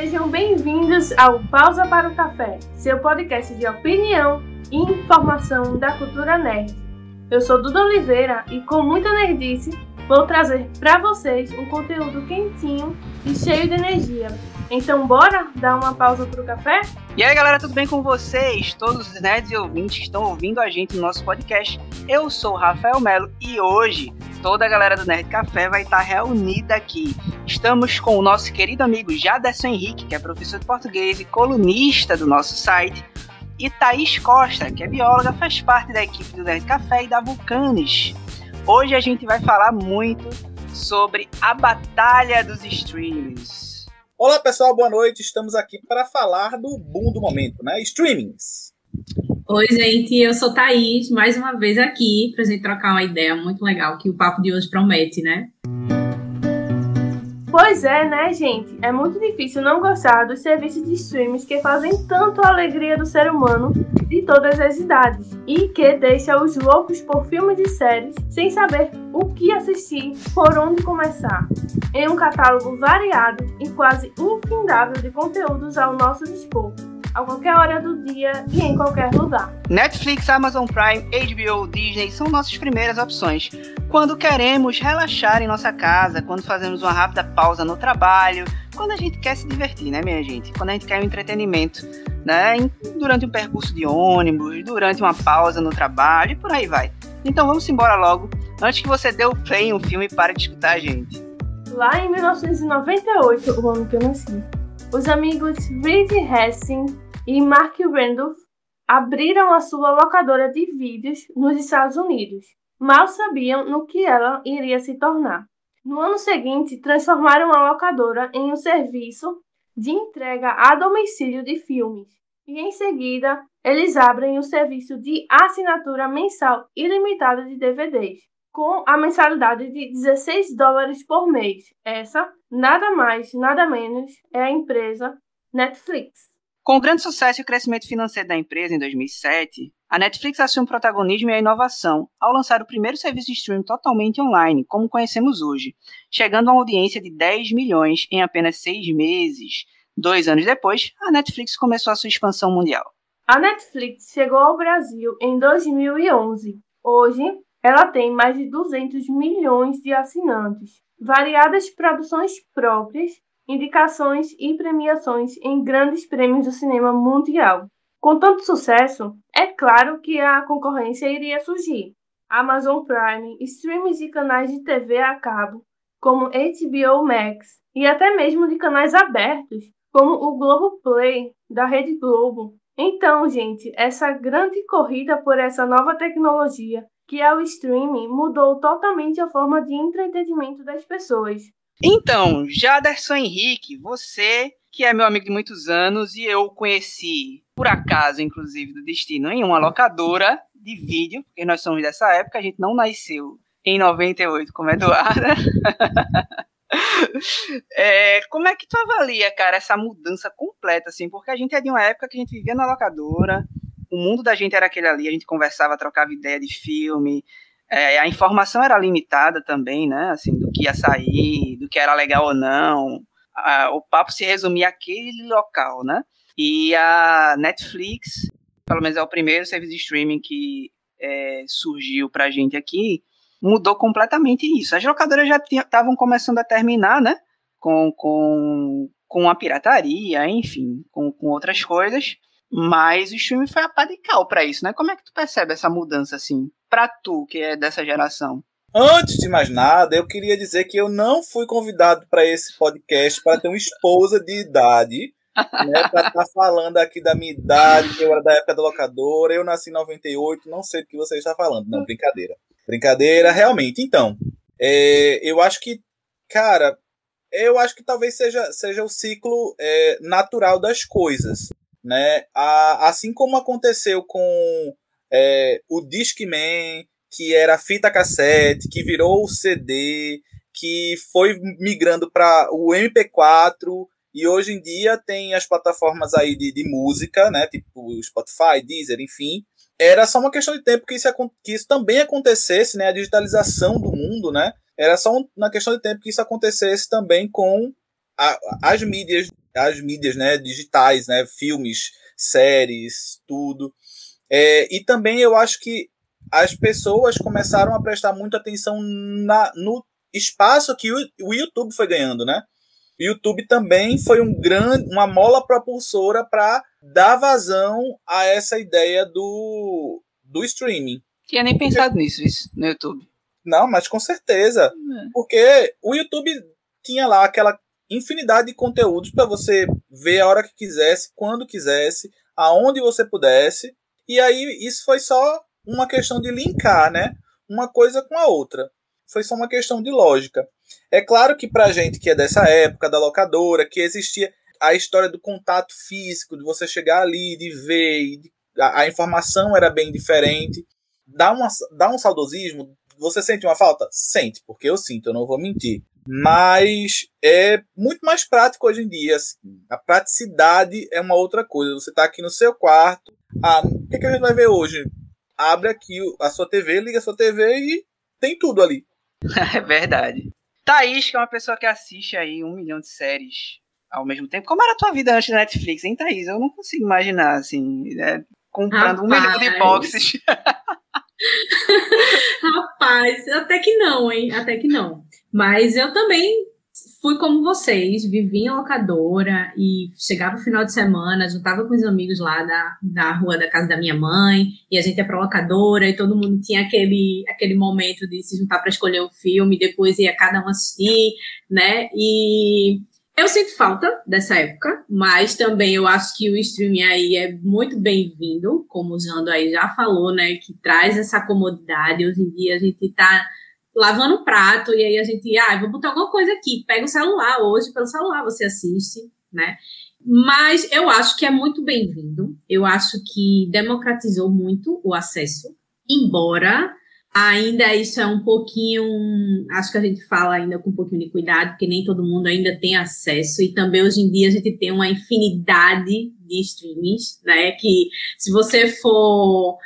Sejam bem-vindos ao Pausa para o Café, seu podcast de opinião e informação da cultura nerd. Eu sou Duda Oliveira e com muita nerdice vou trazer para vocês um conteúdo quentinho e cheio de energia. Então bora dar uma pausa para o café? E aí galera, tudo bem com vocês? Todos os nerds e ouvintes que estão ouvindo a gente no nosso podcast. Eu sou o Rafael Melo e hoje toda a galera do Nerd Café vai estar reunida aqui. Estamos com o nosso querido amigo Jaderson Henrique, que é professor de português e colunista do nosso site, e Thaís Costa, que é bióloga, faz parte da equipe do Nerd Café e da Vulcanes. Hoje a gente vai falar muito sobre a batalha dos streams. Olá pessoal, boa noite. Estamos aqui para falar do boom do momento, né? Streamings. Oi, gente, eu sou Thaís, mais uma vez aqui para a gente trocar uma ideia muito legal que o papo de hoje promete, né? Pois é, né, gente? É muito difícil não gostar dos serviços de streams que fazem tanto a alegria do ser humano de todas as idades e que deixa os loucos por filmes e séries sem saber o que assistir, por onde começar. Em um catálogo variado e quase infindável de conteúdos ao nosso dispor a qualquer hora do dia e em qualquer lugar. Netflix, Amazon Prime, HBO, Disney são nossas primeiras opções. Quando queremos relaxar em nossa casa, quando fazemos uma rápida pausa no trabalho, quando a gente quer se divertir, né, minha gente? Quando a gente quer um entretenimento, né? Durante um percurso de ônibus, durante uma pausa no trabalho e por aí vai. Então vamos embora logo, antes que você dê o play em um filme pare de escutar a gente. Lá em 1998, o ano que eu nasci, os amigos Reed Hastings e Mark Randolph abriram a sua locadora de vídeos nos Estados Unidos. Mal sabiam no que ela iria se tornar. No ano seguinte, transformaram a locadora em um serviço de entrega a domicílio de filmes. E em seguida, eles abrem o serviço de assinatura mensal ilimitada de DVDs com a mensalidade de 16 dólares por mês. Essa, nada mais, nada menos, é a empresa Netflix. Com o grande sucesso e o crescimento financeiro da empresa em 2007, a Netflix assume o protagonismo e a inovação ao lançar o primeiro serviço de streaming totalmente online, como conhecemos hoje, chegando a uma audiência de 10 milhões em apenas seis meses. Dois anos depois, a Netflix começou a sua expansão mundial. A Netflix chegou ao Brasil em 2011. Hoje, ela tem mais de 200 milhões de assinantes, variadas produções próprias, indicações e premiações em grandes prêmios do cinema mundial. Com tanto sucesso, é claro que a concorrência iria surgir. Amazon Prime, streams e canais de TV a cabo, como HBO Max, e até mesmo de canais abertos, como o Globo Play, da Rede Globo. Então, gente, essa grande corrida por essa nova tecnologia que é o streaming, mudou totalmente a forma de entretenimento das pessoas. Então, Jaderson Henrique, você que é meu amigo de muitos anos e eu conheci, por acaso, inclusive, do destino, em uma locadora de vídeo, porque nós somos dessa época, a gente não nasceu em 98 como Eduarda. é, como é que tu avalia, cara, essa mudança completa, assim? Porque a gente é de uma época que a gente vivia na locadora, o mundo da gente era aquele ali, a gente conversava, trocava ideia de filme, é, a informação era limitada também, né? Assim, do que ia sair, do que era legal ou não. A, o papo se resumia àquele local, né? E a Netflix, pelo menos é o primeiro serviço de streaming que é, surgiu pra gente aqui, mudou completamente isso. As locadoras já estavam começando a terminar, né? Com, com, com a pirataria, enfim, com, com outras coisas. Mas o streaming foi a pá de cal pra isso, né? Como é que tu percebe essa mudança, assim, pra tu, que é dessa geração? Antes de mais nada, eu queria dizer que eu não fui convidado para esse podcast para ter uma esposa de idade, né? Pra estar tá falando aqui da minha idade, que eu era da época da locadora, eu nasci em 98, não sei do que você está falando. Não, brincadeira. Brincadeira, realmente. Então, é, eu acho que, cara, eu acho que talvez seja, seja o ciclo é, natural das coisas né? A, assim como aconteceu com é, o Discman, que era fita cassete, que virou o CD, que foi migrando para o MP4 e hoje em dia tem as plataformas aí de, de música, né? Tipo Spotify, Deezer, enfim. Era só uma questão de tempo que isso, que isso também acontecesse, né? A digitalização do mundo, né? Era só uma questão de tempo que isso acontecesse também com a, as mídias as mídias né, digitais, né, filmes, séries, tudo. É, e também eu acho que as pessoas começaram a prestar muita atenção na, no espaço que o, o YouTube foi ganhando, né? O YouTube também foi um grande, uma mola propulsora para dar vazão a essa ideia do, do streaming. Tinha nem pensado Porque... nisso, isso, no YouTube. Não, mas com certeza. É. Porque o YouTube tinha lá aquela infinidade de conteúdos para você ver a hora que quisesse, quando quisesse, aonde você pudesse. E aí isso foi só uma questão de linkar, né? Uma coisa com a outra. Foi só uma questão de lógica. É claro que pra gente que é dessa época da locadora, que existia a história do contato físico, de você chegar ali, de ver, de, a, a, informação era bem diferente. Dá, uma, dá um saudosismo? Você sente uma falta? Sente, porque eu sinto, eu não vou mentir. Mas é muito mais prático hoje em dia. Assim. A praticidade é uma outra coisa. Você está aqui no seu quarto. Ah, o que, que a gente vai ver hoje? Abre aqui a sua TV, liga a sua TV e tem tudo ali. É verdade. Thaís, que é uma pessoa que assiste aí um milhão de séries ao mesmo tempo. Como era a tua vida antes da Netflix, hein, Thaís? Eu não consigo imaginar, assim, né? comprando Rapaz. um milhão de boxes. Rapaz, até que não, hein? Até que não. Mas eu também fui como vocês, vivi em locadora e chegava o final de semana, juntava com os amigos lá da, da rua da casa da minha mãe, e a gente ia pra locadora e todo mundo tinha aquele, aquele momento de se juntar para escolher o filme, depois ia cada um assistir, né? E eu sinto falta dessa época, mas também eu acho que o streaming aí é muito bem-vindo, como o Jando aí já falou, né? Que traz essa comodidade. Hoje em dia a gente tá lavando um prato e aí a gente, ah, vou botar alguma coisa aqui, pega o celular hoje, pelo celular você assiste, né? Mas eu acho que é muito bem-vindo. Eu acho que democratizou muito o acesso, embora ainda isso é um pouquinho, acho que a gente fala ainda com um pouquinho de cuidado, porque nem todo mundo ainda tem acesso e também hoje em dia a gente tem uma infinidade de streamings, né? Que se você for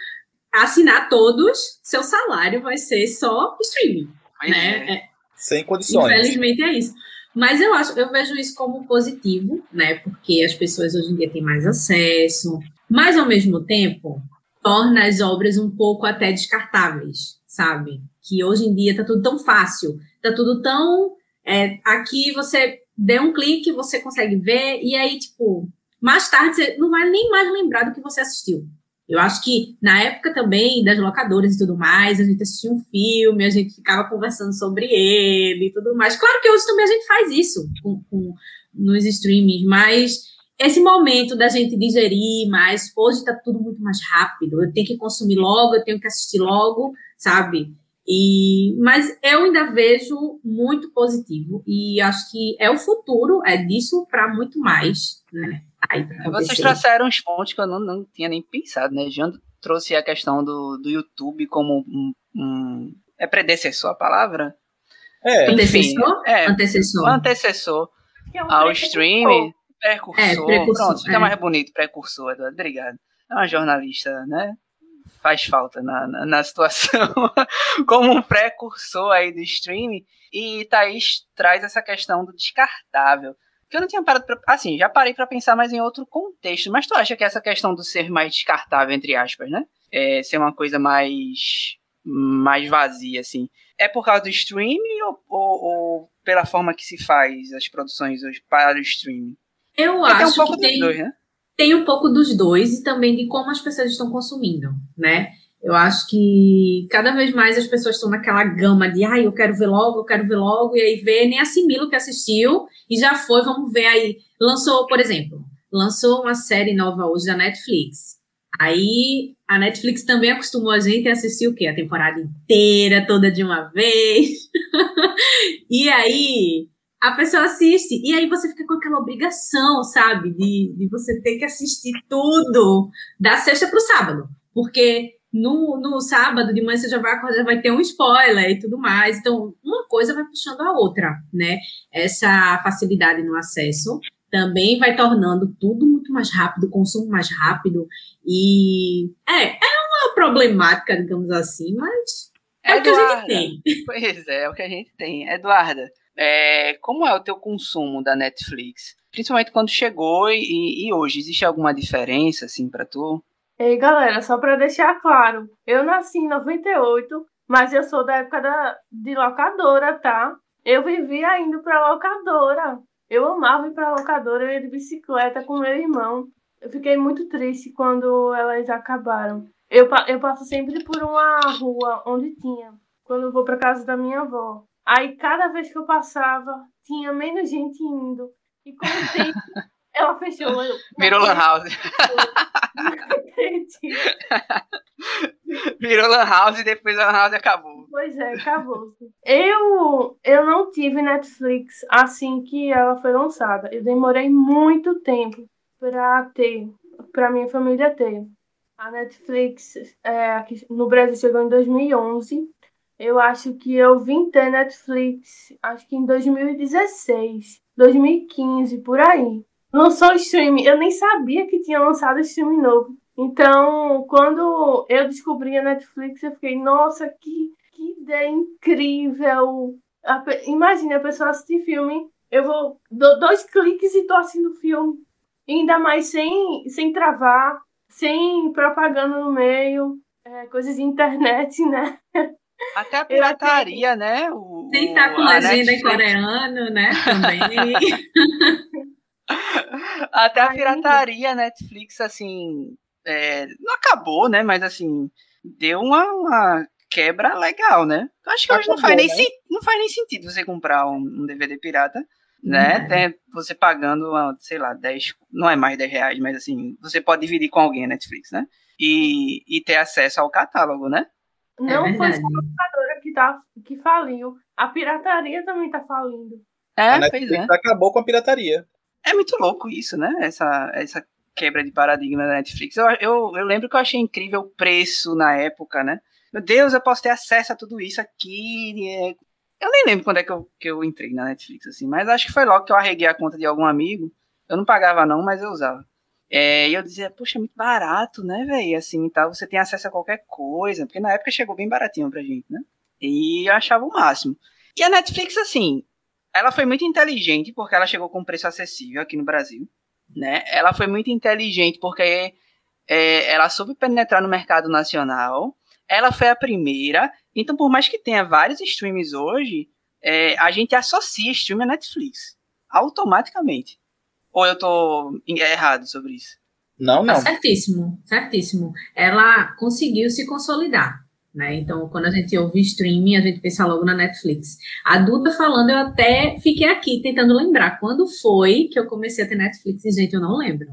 assinar todos, seu salário vai ser só streaming. né? É. Sem condições. Infelizmente é isso. Mas eu acho, eu vejo isso como positivo, né? Porque as pessoas hoje em dia têm mais acesso, mas ao mesmo tempo torna as obras um pouco até descartáveis, sabe? Que hoje em dia tá tudo tão fácil, tá tudo tão é, aqui você dê um clique, você consegue ver e aí tipo mais tarde você não vai nem mais lembrar do que você assistiu. Eu acho que na época também das locadoras e tudo mais, a gente assistia um filme, a gente ficava conversando sobre ele e tudo mais. Claro que hoje também a gente faz isso com, com, nos streamings, mas esse momento da gente digerir mais, hoje está tudo muito mais rápido. Eu tenho que consumir logo, eu tenho que assistir logo, sabe? E, mas eu ainda vejo muito positivo e acho que é o futuro, é disso para muito mais, né? Vocês trouxeram uns pontos que eu não, não tinha nem pensado, né? Jean trouxe a questão do, do YouTube como um, um é predecessor a palavra? É. Antecessor? É, antecessor. Antecessor é um ao streaming. Precursor. É, precursor. Pronto, fica é. mais bonito, precursor, Eduardo. Obrigado. É uma jornalista, né? Faz falta na, na, na situação como um precursor aí do streaming. E Thaís traz essa questão do descartável que eu não tinha parado pra, assim, já parei para pensar mais em outro contexto, mas tu acha que essa questão do ser mais descartável, entre aspas, né? É, ser uma coisa mais mais vazia, assim. É por causa do streaming ou, ou, ou pela forma que se faz as produções hoje para o streaming? Eu Porque acho tem um que tem, dois, né? tem um pouco dos dois e também de como as pessoas estão consumindo, né? Eu acho que cada vez mais as pessoas estão naquela gama de, ai, ah, eu quero ver logo, eu quero ver logo, e aí vê, nem assimila o que assistiu e já foi, vamos ver aí. Lançou, por exemplo, lançou uma série nova hoje da Netflix. Aí a Netflix também acostumou a gente a assistir o quê? A temporada inteira, toda de uma vez. e aí a pessoa assiste, e aí você fica com aquela obrigação, sabe, de, de você ter que assistir tudo da sexta para o sábado. Porque no, no sábado de manhã você já vai acordar, vai ter um spoiler e tudo mais. Então, uma coisa vai puxando a outra, né? Essa facilidade no acesso também vai tornando tudo muito mais rápido, consumo mais rápido. E é, é uma problemática, digamos assim, mas é Eduarda, o que a gente tem. Pois é, é o que a gente tem. Eduarda, é, como é o teu consumo da Netflix? principalmente quando chegou e, e hoje, existe alguma diferença, assim, para tu? Ei, galera, só para deixar claro, eu nasci em 98, mas eu sou da época da, de locadora, tá? Eu vivia indo pra locadora. Eu amava ir pra locadora, eu ia de bicicleta com meu irmão. Eu fiquei muito triste quando elas acabaram. Eu, eu passo sempre por uma rua onde tinha, quando eu vou pra casa da minha avó. Aí cada vez que eu passava, tinha menos gente indo. E com o tempo, ela fechou. Eu, Virou Lan House. Virou Lan House e depois a Lan House acabou. Pois é, acabou. Eu, eu não tive Netflix assim que ela foi lançada. Eu demorei muito tempo para ter, para minha família ter. A Netflix é, aqui no Brasil chegou em 2011. Eu acho que eu vim ter Netflix, acho que em 2016, 2015, por aí. Lançou o streaming, eu nem sabia que tinha lançado streaming novo. Então, quando eu descobri a Netflix, eu fiquei, nossa, que, que ideia incrível! Imagina a pessoa assistir filme, eu vou dou dois cliques e tô assistindo filme. ainda mais sem, sem travar, sem propaganda no meio, é, coisas de internet, né? Até a pirataria, né? O, sem estar com legenda em coreano, né? Também. Até a pirataria Netflix, assim, é, não acabou, né? Mas assim, deu uma, uma quebra legal, né? Acho que hoje não faz, nem, né? não faz nem sentido você comprar um, um DVD pirata, né? Uhum. Tem você pagando, sei lá, 10, não é mais 10 reais, mas assim, você pode dividir com alguém a Netflix, né? E, e ter acesso ao catálogo, né? Não é foi só a locadora que, tá, que faliu. A pirataria também tá falindo. É, a Netflix pois é. acabou com a pirataria. É muito louco isso, né? Essa, essa quebra de paradigma da Netflix. Eu, eu, eu lembro que eu achei incrível o preço na época, né? Meu Deus, eu posso ter acesso a tudo isso aqui. É... Eu nem lembro quando é que eu, que eu entrei na Netflix, assim, mas acho que foi logo que eu arreguei a conta de algum amigo. Eu não pagava, não, mas eu usava. É, e eu dizia, poxa, é muito barato, né, velho? Assim, tal, você tem acesso a qualquer coisa, porque na época chegou bem baratinho pra gente, né? E eu achava o máximo. E a Netflix, assim, ela foi muito inteligente porque ela chegou com um preço acessível aqui no Brasil né? Ela foi muito inteligente porque é, ela soube penetrar no mercado nacional. Ela foi a primeira. Então, por mais que tenha vários streams hoje, é, a gente associa stream a Netflix automaticamente. Ou eu tô errado sobre isso? Não, não. Tá certíssimo, certíssimo. Ela conseguiu se consolidar. Né? Então, quando a gente ouve streaming, a gente pensa logo na Netflix. A Duda falando, eu até fiquei aqui tentando lembrar quando foi que eu comecei a ter Netflix e, gente, eu não lembro.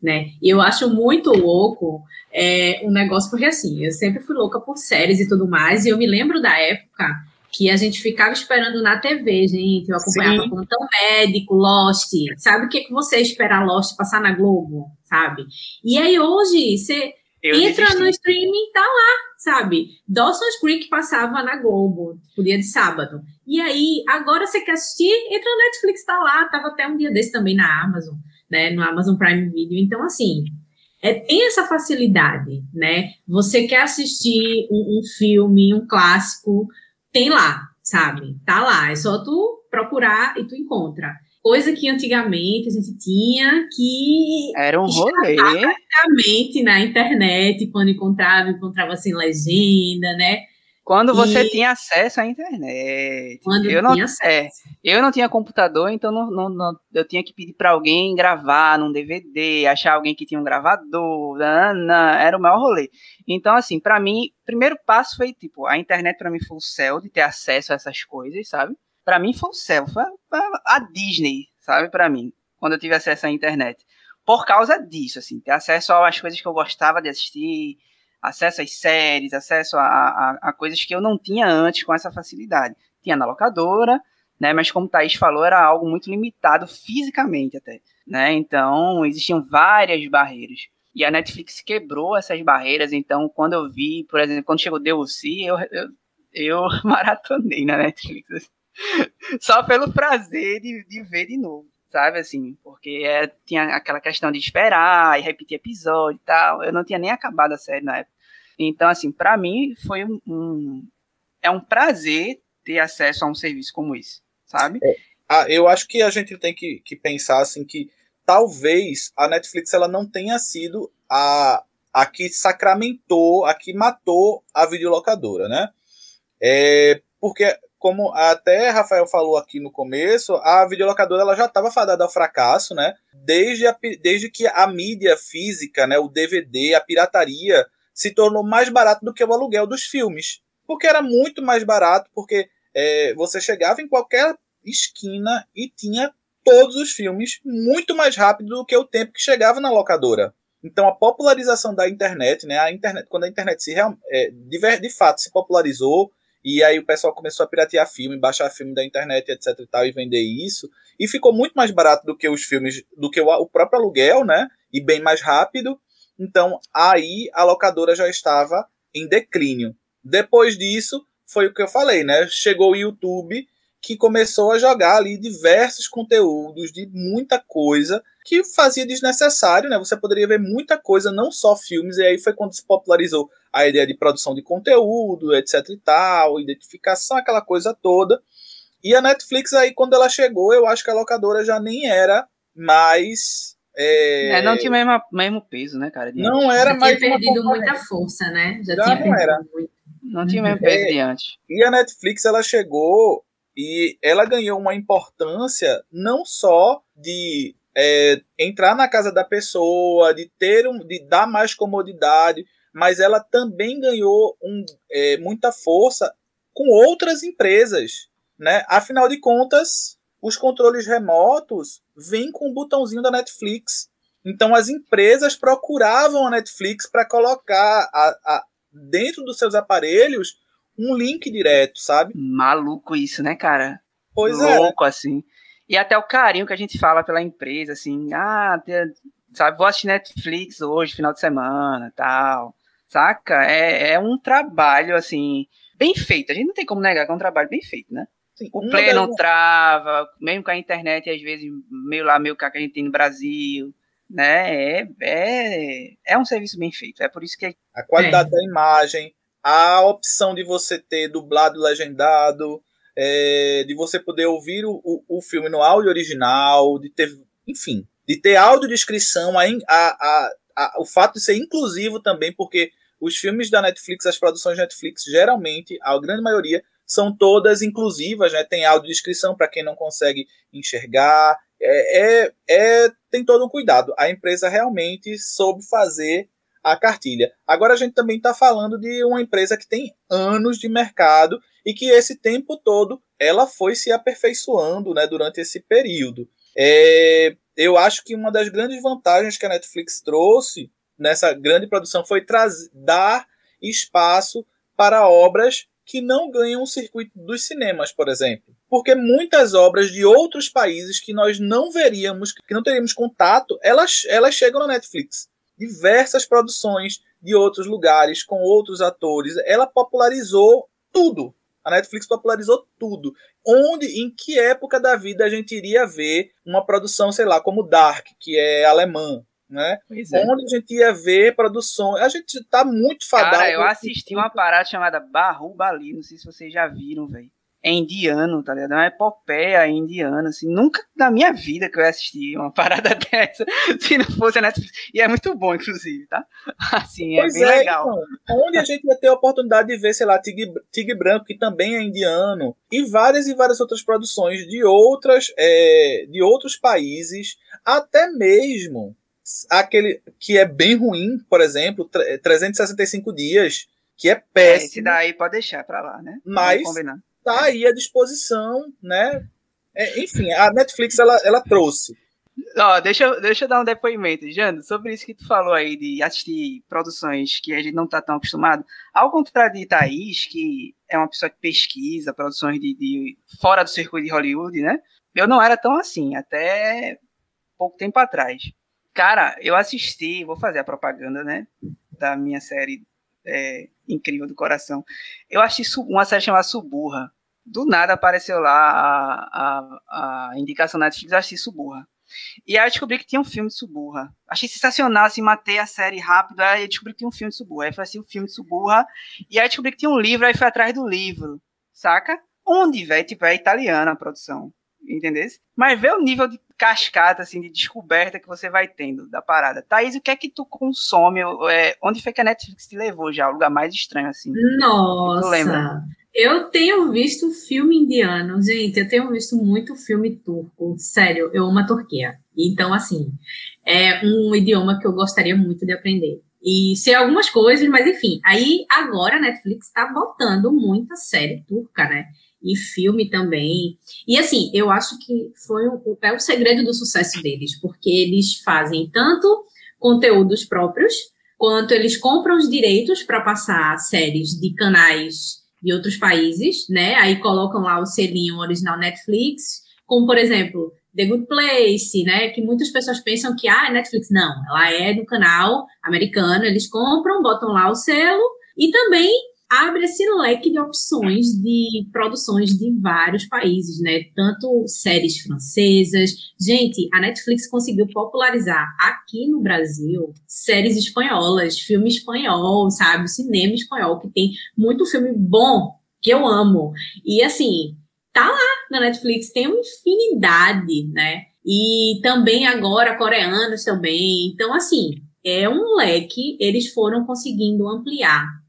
Né? E eu acho muito louco é, um negócio, porque assim, eu sempre fui louca por séries e tudo mais, e eu me lembro da época que a gente ficava esperando na TV, gente. Eu acompanhava Sim. Plantão Médico, Lost. Sabe o que, que você esperar Lost passar na Globo? Sabe? E aí hoje, você eu entra desisti. no streaming, tá lá, sabe? Dawson's Creek passava na Globo, o dia de sábado. E aí, agora você quer assistir, entra no Netflix, tá lá. Tava até um dia desse também na Amazon, né? No Amazon Prime Video. Então, assim, é, tem essa facilidade, né? Você quer assistir um, um filme, um clássico, tem lá, sabe? Tá lá. É só tu procurar e tu encontra coisa que antigamente a gente tinha que era um rolê praticamente na internet quando encontrava encontrava sem legenda né? Quando você e... tinha acesso à internet. Quando eu não tinha acesso. É, eu não tinha computador então não, não, não eu tinha que pedir para alguém gravar num DVD achar alguém que tinha um gravador não, não, era o maior rolê. Então assim para mim primeiro passo foi tipo a internet para mim foi o céu de ter acesso a essas coisas sabe para mim foi o céu, foi a Disney, sabe, para mim, quando eu tive acesso à internet. Por causa disso, assim, ter acesso às coisas que eu gostava de assistir, acesso às séries, acesso a, a, a coisas que eu não tinha antes com essa facilidade. Tinha na locadora, né, mas como o Thaís falou, era algo muito limitado fisicamente até, né, então existiam várias barreiras. E a Netflix quebrou essas barreiras, então quando eu vi, por exemplo, quando chegou DLC, eu, eu, eu maratonei na Netflix. Só pelo prazer de, de ver de novo, sabe? Assim, porque é, tinha aquela questão de esperar e repetir episódio e tal. Eu não tinha nem acabado a série na época. Então, assim, para mim foi um, um, É um prazer ter acesso a um serviço como esse, sabe? É, ah, eu acho que a gente tem que, que pensar assim que talvez a Netflix ela não tenha sido a, a que sacramentou, a que matou a videolocadora, né? É, porque, como até Rafael falou aqui no começo, a videolocadora ela já estava fadada ao fracasso, né? Desde, a, desde que a mídia física, né, o DVD, a pirataria, se tornou mais barato do que o aluguel dos filmes. Porque era muito mais barato, porque é, você chegava em qualquer esquina e tinha todos os filmes muito mais rápido do que o tempo que chegava na locadora. Então a popularização da internet, né, a internet, quando a internet se é, de, de fato se popularizou e aí o pessoal começou a piratear filme, baixar filme da internet, etc e tal, e vender isso, e ficou muito mais barato do que os filmes, do que o, o próprio aluguel, né, e bem mais rápido. Então aí a locadora já estava em declínio. Depois disso, foi o que eu falei, né? Chegou o YouTube que começou a jogar ali diversos conteúdos de muita coisa que fazia desnecessário, né? Você poderia ver muita coisa, não só filmes, e aí foi quando se popularizou a ideia de produção de conteúdo, etc e tal, identificação, aquela coisa toda. E a Netflix aí, quando ela chegou, eu acho que a locadora já nem era mais... É, é não tinha o mesmo, mesmo peso, né, cara? Não era já mais... Tinha perdido muita força, né? Já, já tinha não era. Muito. Não tinha o mesmo peso é, de antes. E a Netflix, ela chegou e ela ganhou uma importância não só de é, entrar na casa da pessoa, de ter um, de dar mais comodidade, mas ela também ganhou um, é, muita força com outras empresas, né? Afinal de contas, os controles remotos vêm com o botãozinho da Netflix. Então as empresas procuravam a Netflix para colocar a, a, dentro dos seus aparelhos um link direto, sabe? Maluco isso, né, cara? Pois Louco, é. Louco, assim. E até o carinho que a gente fala pela empresa, assim, ah, sabe, vou assistir Netflix hoje, final de semana, tal. Saca? É, é um trabalho, assim, bem feito. A gente não tem como negar que é um trabalho bem feito, né? Sim, o play não trava, mesmo com a internet, às vezes, meio lá, meio cá que a gente tem no Brasil, né? É, é, é um serviço bem feito. É por isso que. A qualidade é. da imagem, a opção de você ter dublado legendado, é, de você poder ouvir o, o, o, filme no áudio original, de ter, enfim, de ter audiodescrição, a, a, a, o fato de ser inclusivo também, porque os filmes da Netflix, as produções da Netflix, geralmente, a grande maioria, são todas inclusivas, né? Tem audiodescrição para quem não consegue enxergar. É, é, é, tem todo um cuidado. A empresa realmente soube fazer a cartilha. Agora a gente também está falando de uma empresa que tem anos de mercado e que esse tempo todo ela foi se aperfeiçoando né, durante esse período. É, eu acho que uma das grandes vantagens que a Netflix trouxe nessa grande produção foi dar espaço para obras que não ganham o circuito dos cinemas, por exemplo. Porque muitas obras de outros países que nós não veríamos, que não teríamos contato, elas, elas chegam na Netflix diversas produções de outros lugares com outros atores. Ela popularizou tudo. A Netflix popularizou tudo. Onde, em que época da vida a gente iria ver uma produção, sei lá, como Dark, que é alemã, né? É. Onde a gente ia ver produções. A gente tá muito fadado. Cara, eu assisti uma parada chamada Barru Bali, não sei se vocês já viram, velho é indiano, tá ligado? É uma epopeia indiana, assim. Nunca na minha vida que eu assisti uma parada dessa, se não fosse a Netflix. E é muito bom, inclusive, tá? Assim, é pois bem é, legal. Então, onde a gente vai ter a oportunidade de ver, sei lá, Tigre, Tigre Branco, que também é indiano, e várias e várias outras produções de outras, é, de outros países, até mesmo aquele que é bem ruim, por exemplo, 365 dias, que é péssimo. É, esse daí pode deixar pra lá, né? Mas está aí à disposição, né? É, enfim, a Netflix ela, ela trouxe. Ó, deixa, deixa eu dar um depoimento, Jano, sobre isso que tu falou aí de assistir produções que a gente não está tão acostumado. Ao contrário de Thaís, que é uma pessoa que pesquisa produções de, de fora do circuito de Hollywood, né? Eu não era tão assim, até pouco tempo atrás. Cara, eu assisti, vou fazer a propaganda, né? Da minha série é, incrível do coração. Eu assisti uma série chamada Suburra. Do nada apareceu lá a, a, a indicação na Netflix, eu assisti Suburra. E aí eu descobri que tinha um filme de Suburra. Achei sensacional, assim, matei a série rápido, aí eu descobri que tinha um filme de Suburra. Aí foi assim, um filme de Suburra, e aí descobri que tinha um livro, aí fui atrás do livro, saca? Onde, velho? Tipo, é italiana a produção. entendeu? Mas vê o nível de cascata, assim, de descoberta que você vai tendo da parada. Thaís, o que é que tu consome? É, onde foi que a Netflix te levou já? O lugar mais estranho, assim? Nossa! Eu tenho visto filme indiano, gente, eu tenho visto muito filme turco. Sério, eu amo a Turquia. Então, assim, é um idioma que eu gostaria muito de aprender. E sei algumas coisas, mas enfim. Aí, agora a Netflix tá botando muita série turca, né? E filme também. E assim, eu acho que foi o, é o segredo do sucesso deles, porque eles fazem tanto conteúdos próprios, quanto eles compram os direitos para passar séries de canais de outros países, né? Aí colocam lá o selinho original Netflix, como por exemplo, The Good Place, né? Que muitas pessoas pensam que ah, é Netflix. Não, ela é do canal americano, eles compram, botam lá o selo e também abre esse leque de opções de produções de vários países, né? Tanto séries francesas. Gente, a Netflix conseguiu popularizar aqui no Brasil séries espanholas, filme espanhol, sabe? Cinema espanhol, que tem muito filme bom que eu amo. E assim, tá lá na Netflix, tem uma infinidade, né? E também agora coreanos também. Então, assim, é um leque, eles foram conseguindo ampliar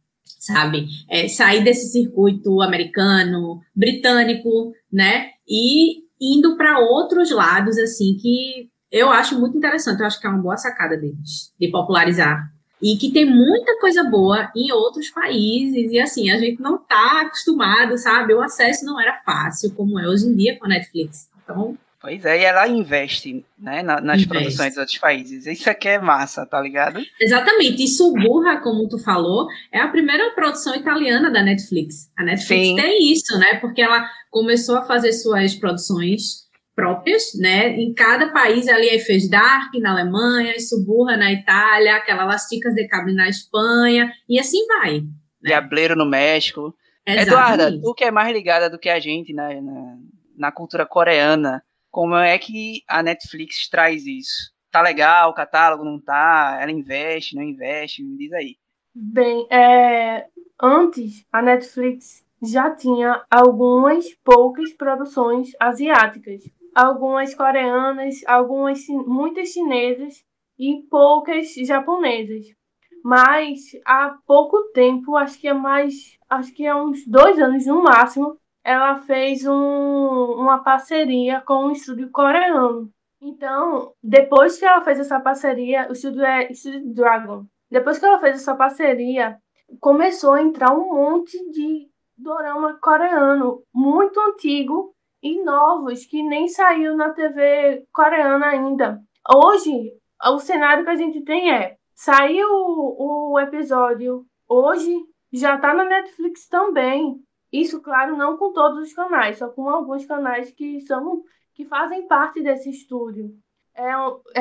sabe? É, sair desse circuito americano, britânico, né? E indo para outros lados, assim, que eu acho muito interessante. Eu acho que é uma boa sacada deles, de popularizar. E que tem muita coisa boa em outros países, e assim, a gente não está acostumado, sabe? O acesso não era fácil, como é hoje em dia com a Netflix. Então, Pois é, e ela investe né, nas investe. produções dos outros países. Isso aqui é massa, tá ligado? Exatamente. E Suburra, como tu falou, é a primeira produção italiana da Netflix. A Netflix Sim. tem isso, né? Porque ela começou a fazer suas produções próprias, né? Em cada país ali fez Dark na Alemanha, Suburra na Itália, aquela Lasticas de Cable na Espanha, e assim vai. Né? Diableiro no México. Exatamente. Eduarda, tu que é mais ligada do que a gente na, na cultura coreana, como é que a Netflix traz isso? Tá legal o catálogo, não tá? Ela investe, não investe? Me diz aí. Bem, é, antes a Netflix já tinha algumas poucas produções asiáticas, algumas coreanas, algumas muitas chinesas e poucas japonesas. Mas há pouco tempo, acho que é mais, acho que é uns dois anos no máximo, ela fez um, uma parceria com um estúdio coreano. Então, depois que ela fez essa parceria, o estúdio é Studio Dragon. Depois que ela fez essa parceria, começou a entrar um monte de dorama coreano muito antigo e novos que nem saiu na TV coreana ainda. Hoje, o cenário que a gente tem é: saiu o, episódio hoje, já tá na Netflix também. Isso, claro, não com todos os canais, só com alguns canais que são que fazem parte desse estúdio. É,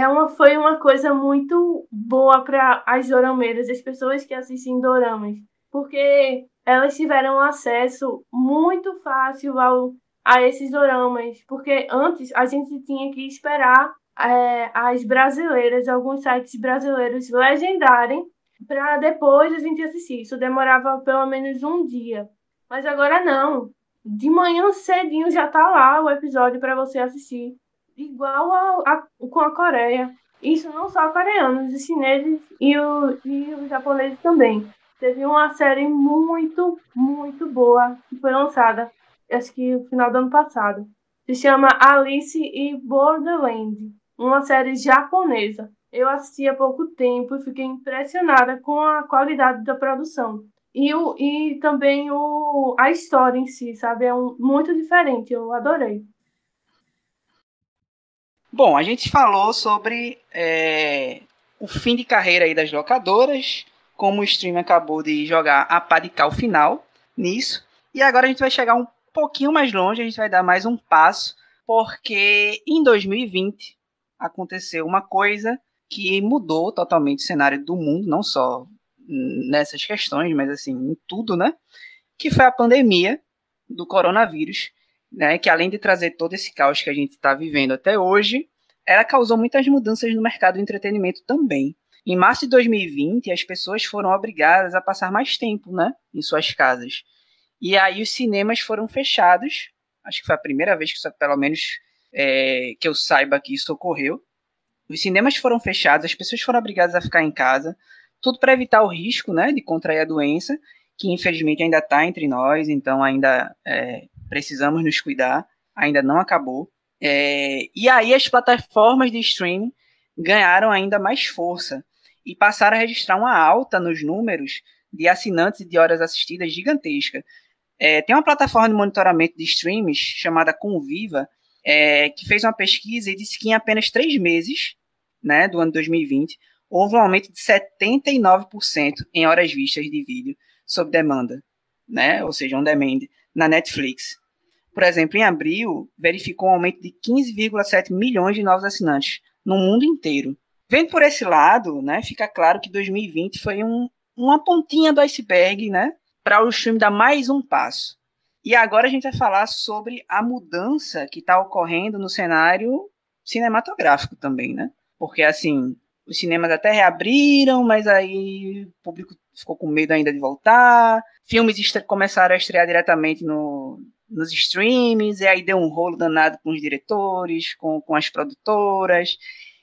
é uma, foi uma coisa muito boa para as dorameiras, as pessoas que assistem doramas, porque elas tiveram acesso muito fácil ao, a esses doramas, porque antes a gente tinha que esperar é, as brasileiras, alguns sites brasileiros legendarem para depois a gente assistir. Isso demorava pelo menos um dia. Mas agora não. De manhã cedinho já tá lá o episódio para você assistir. Igual a, a, com a Coreia. Isso não só coreanos, os chineses e, o, e os japoneses também. Teve uma série muito, muito boa que foi lançada, acho que no final do ano passado. Se chama Alice e Borderland, uma série japonesa. Eu assisti há pouco tempo e fiquei impressionada com a qualidade da produção. E, o, e também o, a história em si, sabe? É um, muito diferente, eu adorei. Bom, a gente falou sobre é, o fim de carreira aí das locadoras, como o stream acabou de jogar a pá de cal final nisso. E agora a gente vai chegar um pouquinho mais longe, a gente vai dar mais um passo, porque em 2020 aconteceu uma coisa que mudou totalmente o cenário do mundo, não só nessas questões, mas assim, em tudo, né? Que foi a pandemia do coronavírus, né? Que além de trazer todo esse caos que a gente está vivendo até hoje, ela causou muitas mudanças no mercado do entretenimento também. Em março de 2020, as pessoas foram obrigadas a passar mais tempo, né? Em suas casas. E aí os cinemas foram fechados Acho que foi a primeira vez que isso, pelo menos é, que eu saiba que isso ocorreu. Os cinemas foram fechados, as pessoas foram obrigadas a ficar em casa, tudo para evitar o risco, né, de contrair a doença, que infelizmente ainda está entre nós, então ainda é, precisamos nos cuidar, ainda não acabou. É, e aí as plataformas de streaming ganharam ainda mais força e passaram a registrar uma alta nos números de assinantes e de horas assistidas gigantesca. É, tem uma plataforma de monitoramento de streams chamada Conviva, é, que fez uma pesquisa e disse que em apenas três meses né, do ano 2020 houve um aumento de 79% em horas vistas de vídeo sob demanda, né, ou seja, on demand, na Netflix. Por exemplo, em abril, verificou um aumento de 15,7 milhões de novos assinantes no mundo inteiro. Vendo por esse lado, né, fica claro que 2020 foi um, uma pontinha do iceberg, né, para o stream dar mais um passo. E agora a gente vai falar sobre a mudança que está ocorrendo no cenário cinematográfico também, né? Porque, assim, os cinemas até reabriram, mas aí o público ficou com medo ainda de voltar. Filmes começaram a estrear diretamente no, nos streams, e aí deu um rolo danado com os diretores, com, com as produtoras,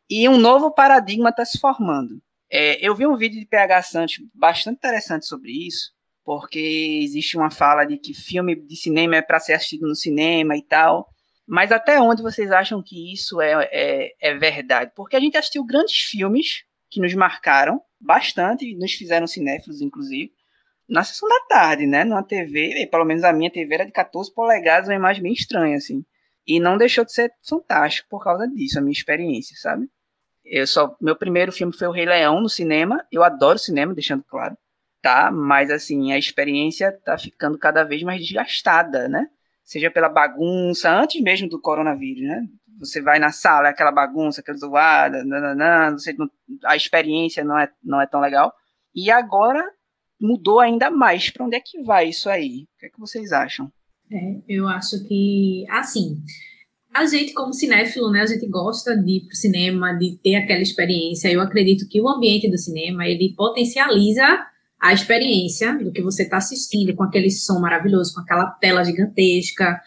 e um novo paradigma está se formando. É, eu vi um vídeo de PH Santos bastante interessante sobre isso, porque existe uma fala de que filme de cinema é para ser assistido no cinema e tal. Mas até onde vocês acham que isso é, é, é, verdade? Porque a gente assistiu grandes filmes que nos marcaram bastante, nos fizeram cinéfilos, inclusive, na sessão da tarde, né? Numa TV, pelo menos a minha TV era de 14 polegadas, uma imagem bem estranha, assim. E não deixou de ser fantástico por causa disso, a minha experiência, sabe? Eu só, meu primeiro filme foi O Rei Leão no cinema. Eu adoro cinema, deixando claro tá? Mas assim, a experiência tá ficando cada vez mais desgastada, né? Seja pela bagunça, antes mesmo do coronavírus, né? Você vai na sala, é aquela bagunça, aquela zoada, nananã, você não, a experiência não é, não é tão legal. E agora mudou ainda mais. Para onde é que vai isso aí? O que é que vocês acham? É, eu acho que, assim, a gente, como cinéfilo, né, a gente gosta de ir para o cinema, de ter aquela experiência. Eu acredito que o ambiente do cinema, ele potencializa a experiência do que você está assistindo, com aquele som maravilhoso, com aquela tela gigantesca.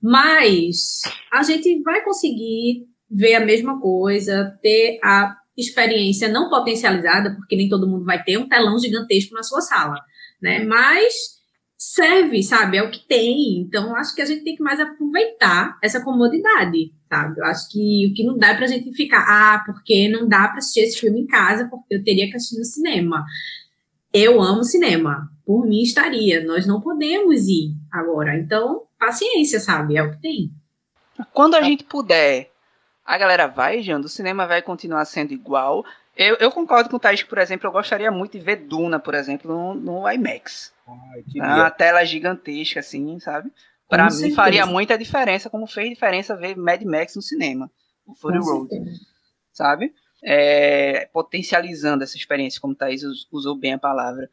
Mas a gente vai conseguir ver a mesma coisa, ter a experiência não potencializada, porque nem todo mundo vai ter um telão gigantesco na sua sala, né? Mas serve, sabe? É o que tem. Então, acho que a gente tem que mais aproveitar essa comodidade, sabe? Eu acho que o que não dá é pra gente ficar, ah, porque não dá para assistir esse filme em casa, porque eu teria que assistir no cinema. Eu amo cinema. Por mim estaria. Nós não podemos ir agora. Então, paciência, sabe? É o que tem. Quando a gente puder, a galera vai, Jando. O cinema vai continuar sendo igual. Eu, eu concordo com o Thaís que, por exemplo, eu gostaria muito de ver Duna, por exemplo, no, no IMAX. Ai, a tela gigantesca, assim, sabe? Para mim certeza. faria muita diferença, como fez diferença ver Mad Max no cinema. O Fury Road. Certeza. Sabe? É, potencializando essa experiência, como Thaís usou bem a palavra.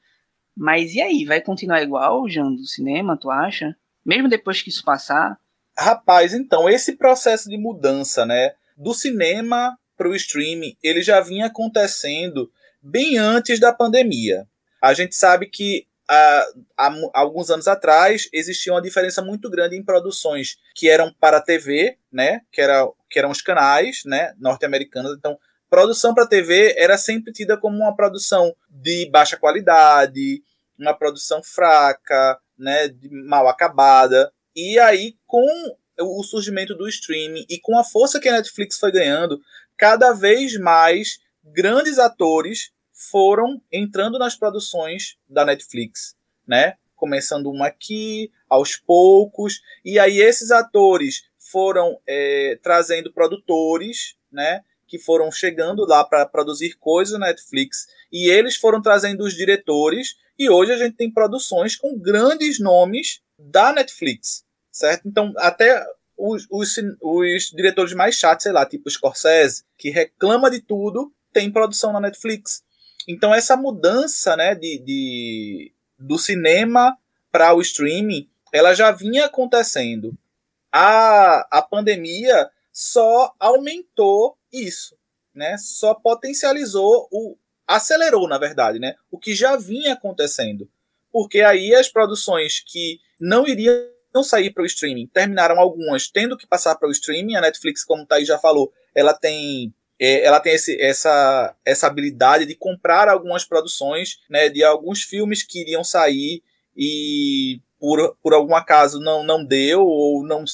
Mas e aí, vai continuar igual, Jean, do cinema, tu acha? Mesmo depois que isso passar? Rapaz, então, esse processo de mudança, né, do cinema para o streaming, ele já vinha acontecendo bem antes da pandemia. A gente sabe que há, há, alguns anos atrás existia uma diferença muito grande em produções que eram para a TV, né, que, era, que eram os canais, né, norte-americanos. Então, produção para TV era sempre tida como uma produção de baixa qualidade, uma produção fraca, né, mal acabada. E aí, com o surgimento do streaming e com a força que a Netflix foi ganhando, cada vez mais grandes atores foram entrando nas produções da Netflix, né? Começando uma aqui, aos poucos, e aí esses atores foram é, trazendo produtores, né? Que foram chegando lá para produzir coisas na Netflix e eles foram trazendo os diretores e hoje a gente tem produções com grandes nomes da Netflix, certo? Então até os, os, os diretores mais chatos, sei lá, tipo Scorsese, que reclama de tudo, tem produção na Netflix. Então essa mudança, né, de, de do cinema para o streaming, ela já vinha acontecendo. A, a pandemia só aumentou isso, né? Só potencializou o acelerou, na verdade, né? O que já vinha acontecendo. Porque aí as produções que não iriam sair para o streaming. Terminaram algumas tendo que passar para o streaming. A Netflix, como o Thaís já falou, ela tem é, ela tem esse, essa, essa habilidade de comprar algumas produções né, de alguns filmes que iriam sair e por, por algum acaso não, não deu ou não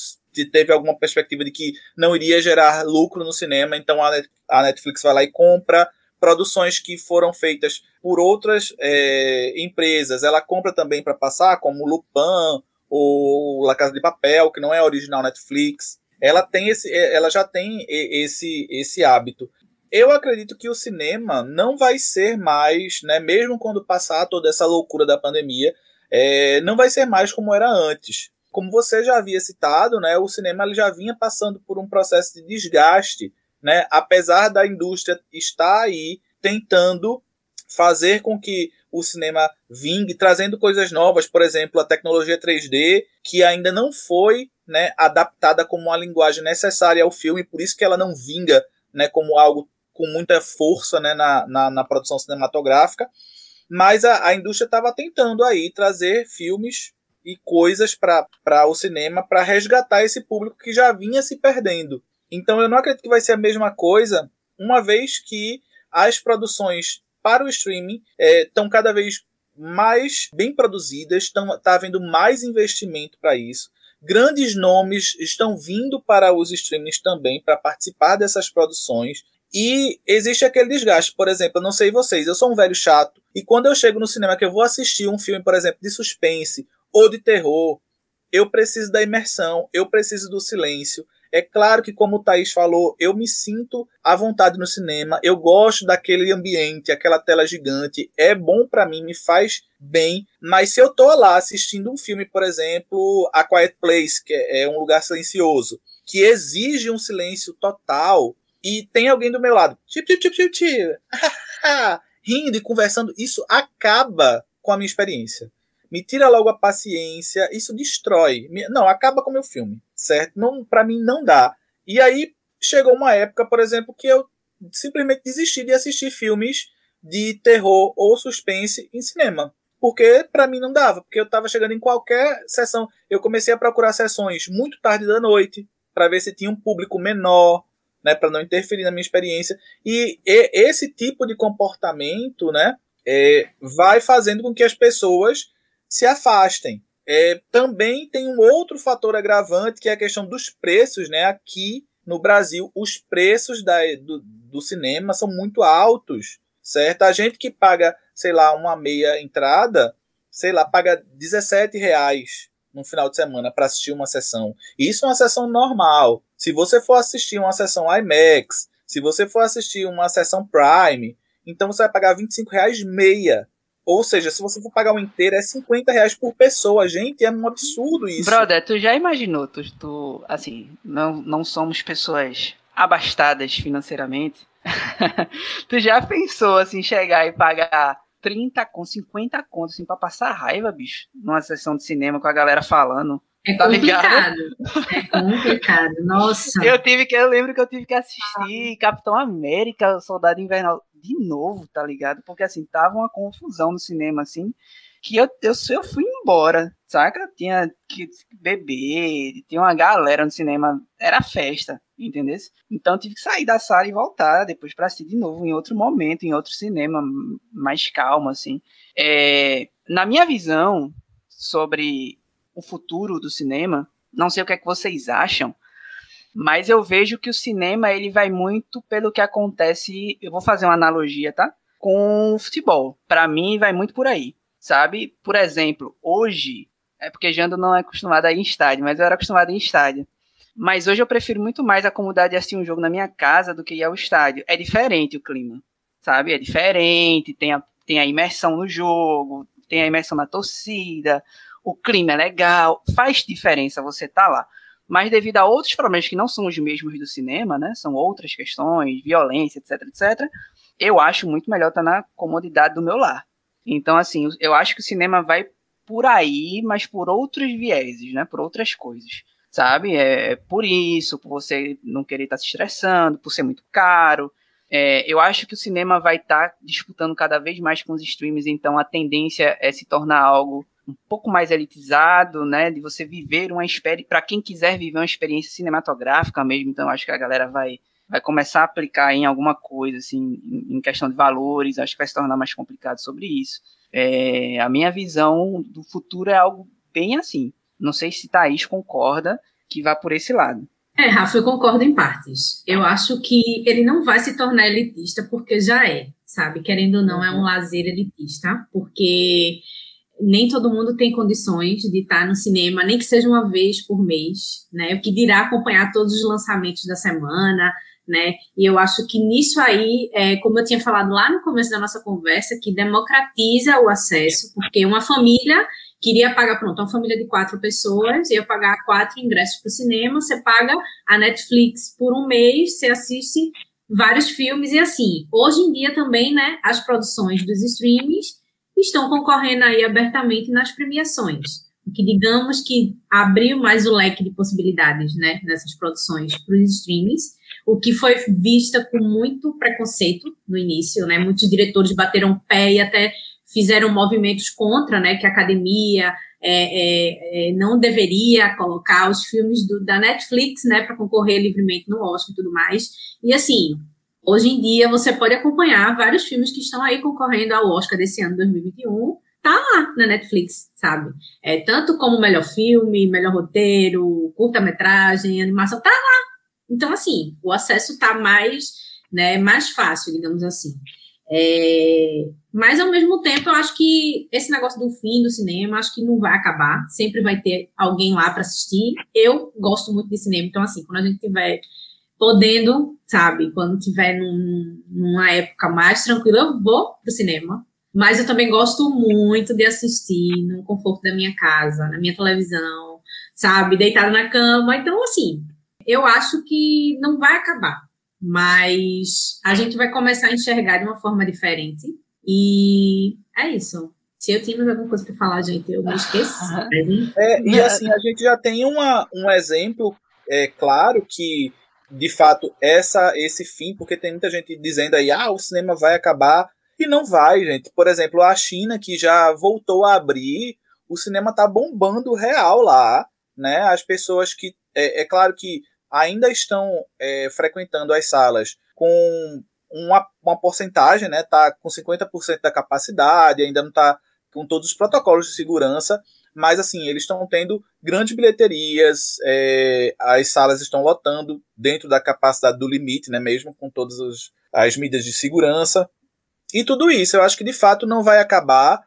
teve alguma perspectiva de que não iria gerar lucro no cinema, então a Netflix vai lá e compra produções que foram feitas por outras é, empresas. Ela compra também para passar, como Lupin ou La Casa de Papel, que não é original Netflix ela tem esse, é, ela já tem esse, esse hábito. Eu acredito que o cinema não vai ser mais, né, mesmo quando passar toda essa loucura da pandemia, é, não vai ser mais como era antes. Como você já havia citado, né, o cinema já vinha passando por um processo de desgaste, né, apesar da indústria estar aí tentando fazer com que o cinema vingue, trazendo coisas novas, por exemplo, a tecnologia 3D, que ainda não foi né, adaptada como uma linguagem necessária ao filme, por isso que ela não vinga né, como algo com muita força né, na, na, na produção cinematográfica. Mas a, a indústria estava tentando aí trazer filmes e coisas para o cinema para resgatar esse público que já vinha se perdendo. Então eu não acredito que vai ser a mesma coisa, uma vez que as produções para o streaming estão é, cada vez mais bem produzidas, está havendo mais investimento para isso. Grandes nomes estão vindo para os streamings também para participar dessas produções. E existe aquele desgaste. Por exemplo, eu não sei vocês, eu sou um velho chato. E quando eu chego no cinema que eu vou assistir um filme, por exemplo, de suspense ou de terror, eu preciso da imersão, eu preciso do silêncio. É claro que, como o Thaís falou, eu me sinto à vontade no cinema, eu gosto daquele ambiente, aquela tela gigante, é bom para mim, me faz bem, mas se eu tô lá assistindo um filme, por exemplo, A Quiet Place, que é um lugar silencioso, que exige um silêncio total, e tem alguém do meu lado, rindo e conversando, isso acaba com a minha experiência me tira logo a paciência, isso destrói. Não, acaba com o meu filme, certo? Não, para mim não dá. E aí chegou uma época, por exemplo, que eu simplesmente desisti de assistir filmes de terror ou suspense em cinema. Porque para mim não dava, porque eu estava chegando em qualquer sessão. Eu comecei a procurar sessões muito tarde da noite, para ver se tinha um público menor, né, para não interferir na minha experiência. E, e, esse tipo de comportamento, né, é, vai fazendo com que as pessoas se afastem. É, também tem um outro fator agravante que é a questão dos preços, né? Aqui no Brasil, os preços da, do, do cinema são muito altos, certo? A gente que paga, sei lá, uma meia entrada, sei lá, paga 17 reais no final de semana para assistir uma sessão. Isso é uma sessão normal. Se você for assistir uma sessão IMAX, se você for assistir uma sessão Prime, então você vai pagar 25 reais meia. Ou seja, se você for pagar um inteiro, é 50 reais por pessoa, gente, é um absurdo isso. Brother, tu já imaginou, tu, tu assim, não, não somos pessoas abastadas financeiramente. tu já pensou, assim, chegar e pagar 30 com 50 contos, assim, pra passar raiva, bicho, numa sessão de cinema com a galera falando? É tá complicado. É complicado. Nossa. Eu tive que, eu lembro que eu tive que assistir Capitão América, Soldado Invernal de novo, tá ligado? Porque assim, tava uma confusão no cinema, assim, que eu, eu, eu fui embora, saca? Tinha que beber, tinha uma galera no cinema, era festa, entendeu? Então tive que sair da sala e voltar depois para assistir de novo em outro momento, em outro cinema, mais calmo, assim. É, na minha visão sobre o futuro do cinema, não sei o que é que vocês acham, mas eu vejo que o cinema ele vai muito pelo que acontece. Eu vou fazer uma analogia, tá? Com o futebol. Para mim, vai muito por aí. Sabe? Por exemplo, hoje. É porque Jando não é acostumado a ir em estádio, mas eu era acostumado a ir em estádio. Mas hoje eu prefiro muito mais a comodidade de assistir um jogo na minha casa do que ir ao estádio. É diferente o clima, sabe? É diferente, tem a, tem a imersão no jogo, tem a imersão na torcida, o clima é legal, faz diferença você tá lá mas devido a outros problemas que não são os mesmos do cinema, né? São outras questões, violência, etc, etc. Eu acho muito melhor estar na comodidade do meu lar. Então, assim, eu acho que o cinema vai por aí, mas por outros vieses, né? Por outras coisas, sabe? É por isso, por você não querer estar se estressando, por ser muito caro. É, eu acho que o cinema vai estar disputando cada vez mais com os streams, então a tendência é se tornar algo um pouco mais elitizado, né, de você viver uma experiência, para quem quiser viver uma experiência cinematográfica mesmo, então acho que a galera vai vai começar a aplicar em alguma coisa, assim, em questão de valores, acho que vai se tornar mais complicado sobre isso. É, a minha visão do futuro é algo bem assim. Não sei se Thaís concorda que vá por esse lado. É, Rafa, eu concordo em partes. Eu acho que ele não vai se tornar elitista porque já é, sabe? Querendo ou não, é um lazer elitista, porque nem todo mundo tem condições de estar no cinema, nem que seja uma vez por mês, né? O que dirá acompanhar todos os lançamentos da semana, né? E eu acho que nisso aí, é, como eu tinha falado lá no começo da nossa conversa, que democratiza o acesso, porque uma família queria pagar, pronto, uma família de quatro pessoas, ia pagar quatro ingressos para o cinema, você paga a Netflix por um mês, você assiste vários filmes e assim. Hoje em dia também, né, as produções dos streamings estão concorrendo aí abertamente nas premiações. O que digamos que abriu mais o leque de possibilidades, né, nessas produções para os streamings, o que foi vista com muito preconceito no início, né, muitos diretores bateram pé e até fizeram movimentos contra, né, que a academia é, é, é, não deveria colocar os filmes do, da Netflix, né, para concorrer livremente no Oscar e tudo mais. E assim, hoje em dia você pode acompanhar vários filmes que estão aí concorrendo ao Oscar desse ano 2021. Tá lá na Netflix, sabe? É, tanto como melhor filme, melhor roteiro, curta-metragem, animação, tá lá. Então, assim, o acesso tá mais, né, mais fácil, digamos assim. É, mas, ao mesmo tempo, eu acho que esse negócio do fim do cinema, acho que não vai acabar. Sempre vai ter alguém lá para assistir. Eu gosto muito de cinema, então, assim, quando a gente tiver podendo, sabe, quando tiver num, numa época mais tranquila, eu vou pro cinema. Mas eu também gosto muito de assistir no conforto da minha casa, na minha televisão, sabe, deitada na cama. Então, assim, eu acho que não vai acabar mas a gente vai começar a enxergar de uma forma diferente. E é isso. Se eu tinha alguma coisa para falar, gente, eu me esqueci. É, e assim, a gente já tem uma, um exemplo é claro que, de fato, essa esse fim, porque tem muita gente dizendo aí, ah, o cinema vai acabar. E não vai, gente. Por exemplo, a China, que já voltou a abrir, o cinema tá bombando real lá, né? As pessoas que. É, é claro que ainda estão é, frequentando as salas com uma, uma porcentagem, né? Tá com 50% da capacidade, ainda não está com todos os protocolos de segurança, mas assim, eles estão tendo grandes bilheterias, é, as salas estão lotando dentro da capacidade do limite, né? Mesmo com todas as, as medidas de segurança. E tudo isso, eu acho que de fato não vai acabar,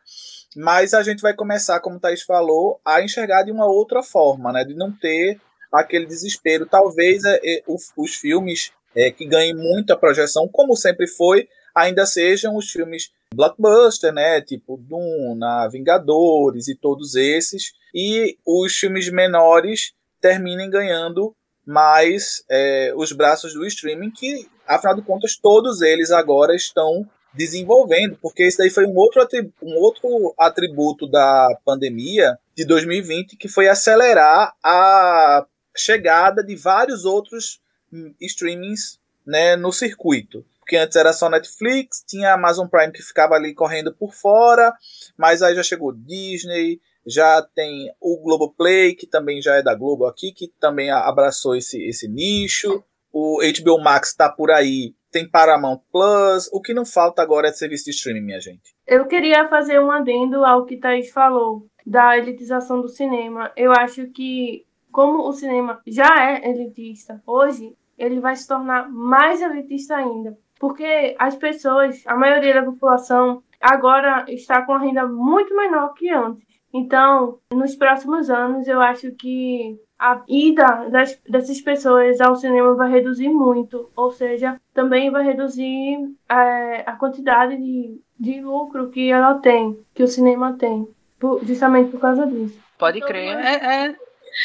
mas a gente vai começar, como o Thaís falou, a enxergar de uma outra forma, né? De não ter aquele desespero. Talvez é, é, os, os, filmes é, que ganhem muita projeção, como sempre foi, ainda sejam os filmes blockbuster, né? Tipo Duna, Vingadores e todos esses. E os filmes menores terminem ganhando mais é, os braços do streaming, que, afinal de contas, todos eles agora estão desenvolvendo, porque isso daí foi um outro, um outro atributo da pandemia de 2020, que foi acelerar a chegada de vários outros hum, streamings né, no circuito. Porque antes era só Netflix, tinha Amazon Prime que ficava ali correndo por fora, mas aí já chegou Disney, já tem o Globoplay, que também já é da Globo aqui, que também abraçou esse, esse nicho. O HBO Max está por aí, tem Paramount Plus. O que não falta agora é serviço de streaming, minha gente. Eu queria fazer um adendo ao que Thaís falou da elitização do cinema. Eu acho que como o cinema já é elitista hoje, ele vai se tornar mais elitista ainda. Porque as pessoas, a maioria da população, agora está com a renda muito menor que antes. Então, nos próximos anos, eu acho que a ida das, dessas pessoas ao cinema vai reduzir muito, ou seja, também vai reduzir é, a quantidade de, de lucro que ela tem, que o cinema tem, por, justamente por causa disso. Pode crer. É, é,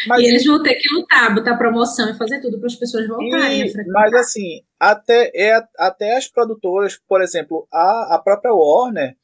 mas, e eles vão ter que lutar, botar promoção e fazer tudo para as pessoas voltarem e, Mas assim, até, é, até as produtoras, por exemplo, a, a própria Warner,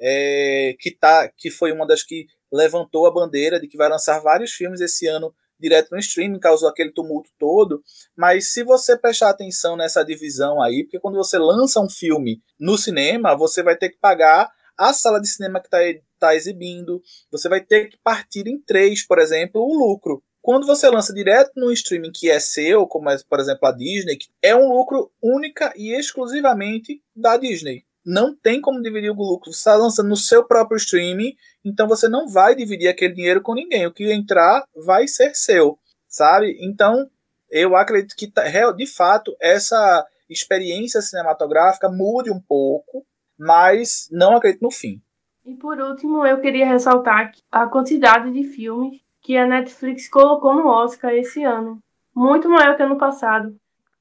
é, que, tá, que foi uma das que levantou a bandeira de que vai lançar vários filmes esse ano direto no streaming, causou aquele tumulto todo. Mas se você prestar atenção nessa divisão aí, porque quando você lança um filme no cinema, você vai ter que pagar a sala de cinema que está estar tá exibindo. Você vai ter que partir em três, por exemplo, o lucro. Quando você lança direto no streaming que é seu, como é, por exemplo, a Disney, é um lucro única e exclusivamente da Disney. Não tem como dividir o lucro. Você está lançando no seu próprio streaming, então você não vai dividir aquele dinheiro com ninguém. O que entrar vai ser seu, sabe? Então, eu acredito que, tá, de fato, essa experiência cinematográfica mude um pouco, mas não acredito no fim. E por último, eu queria ressaltar a quantidade de filmes que a Netflix colocou no Oscar esse ano, muito maior que ano passado.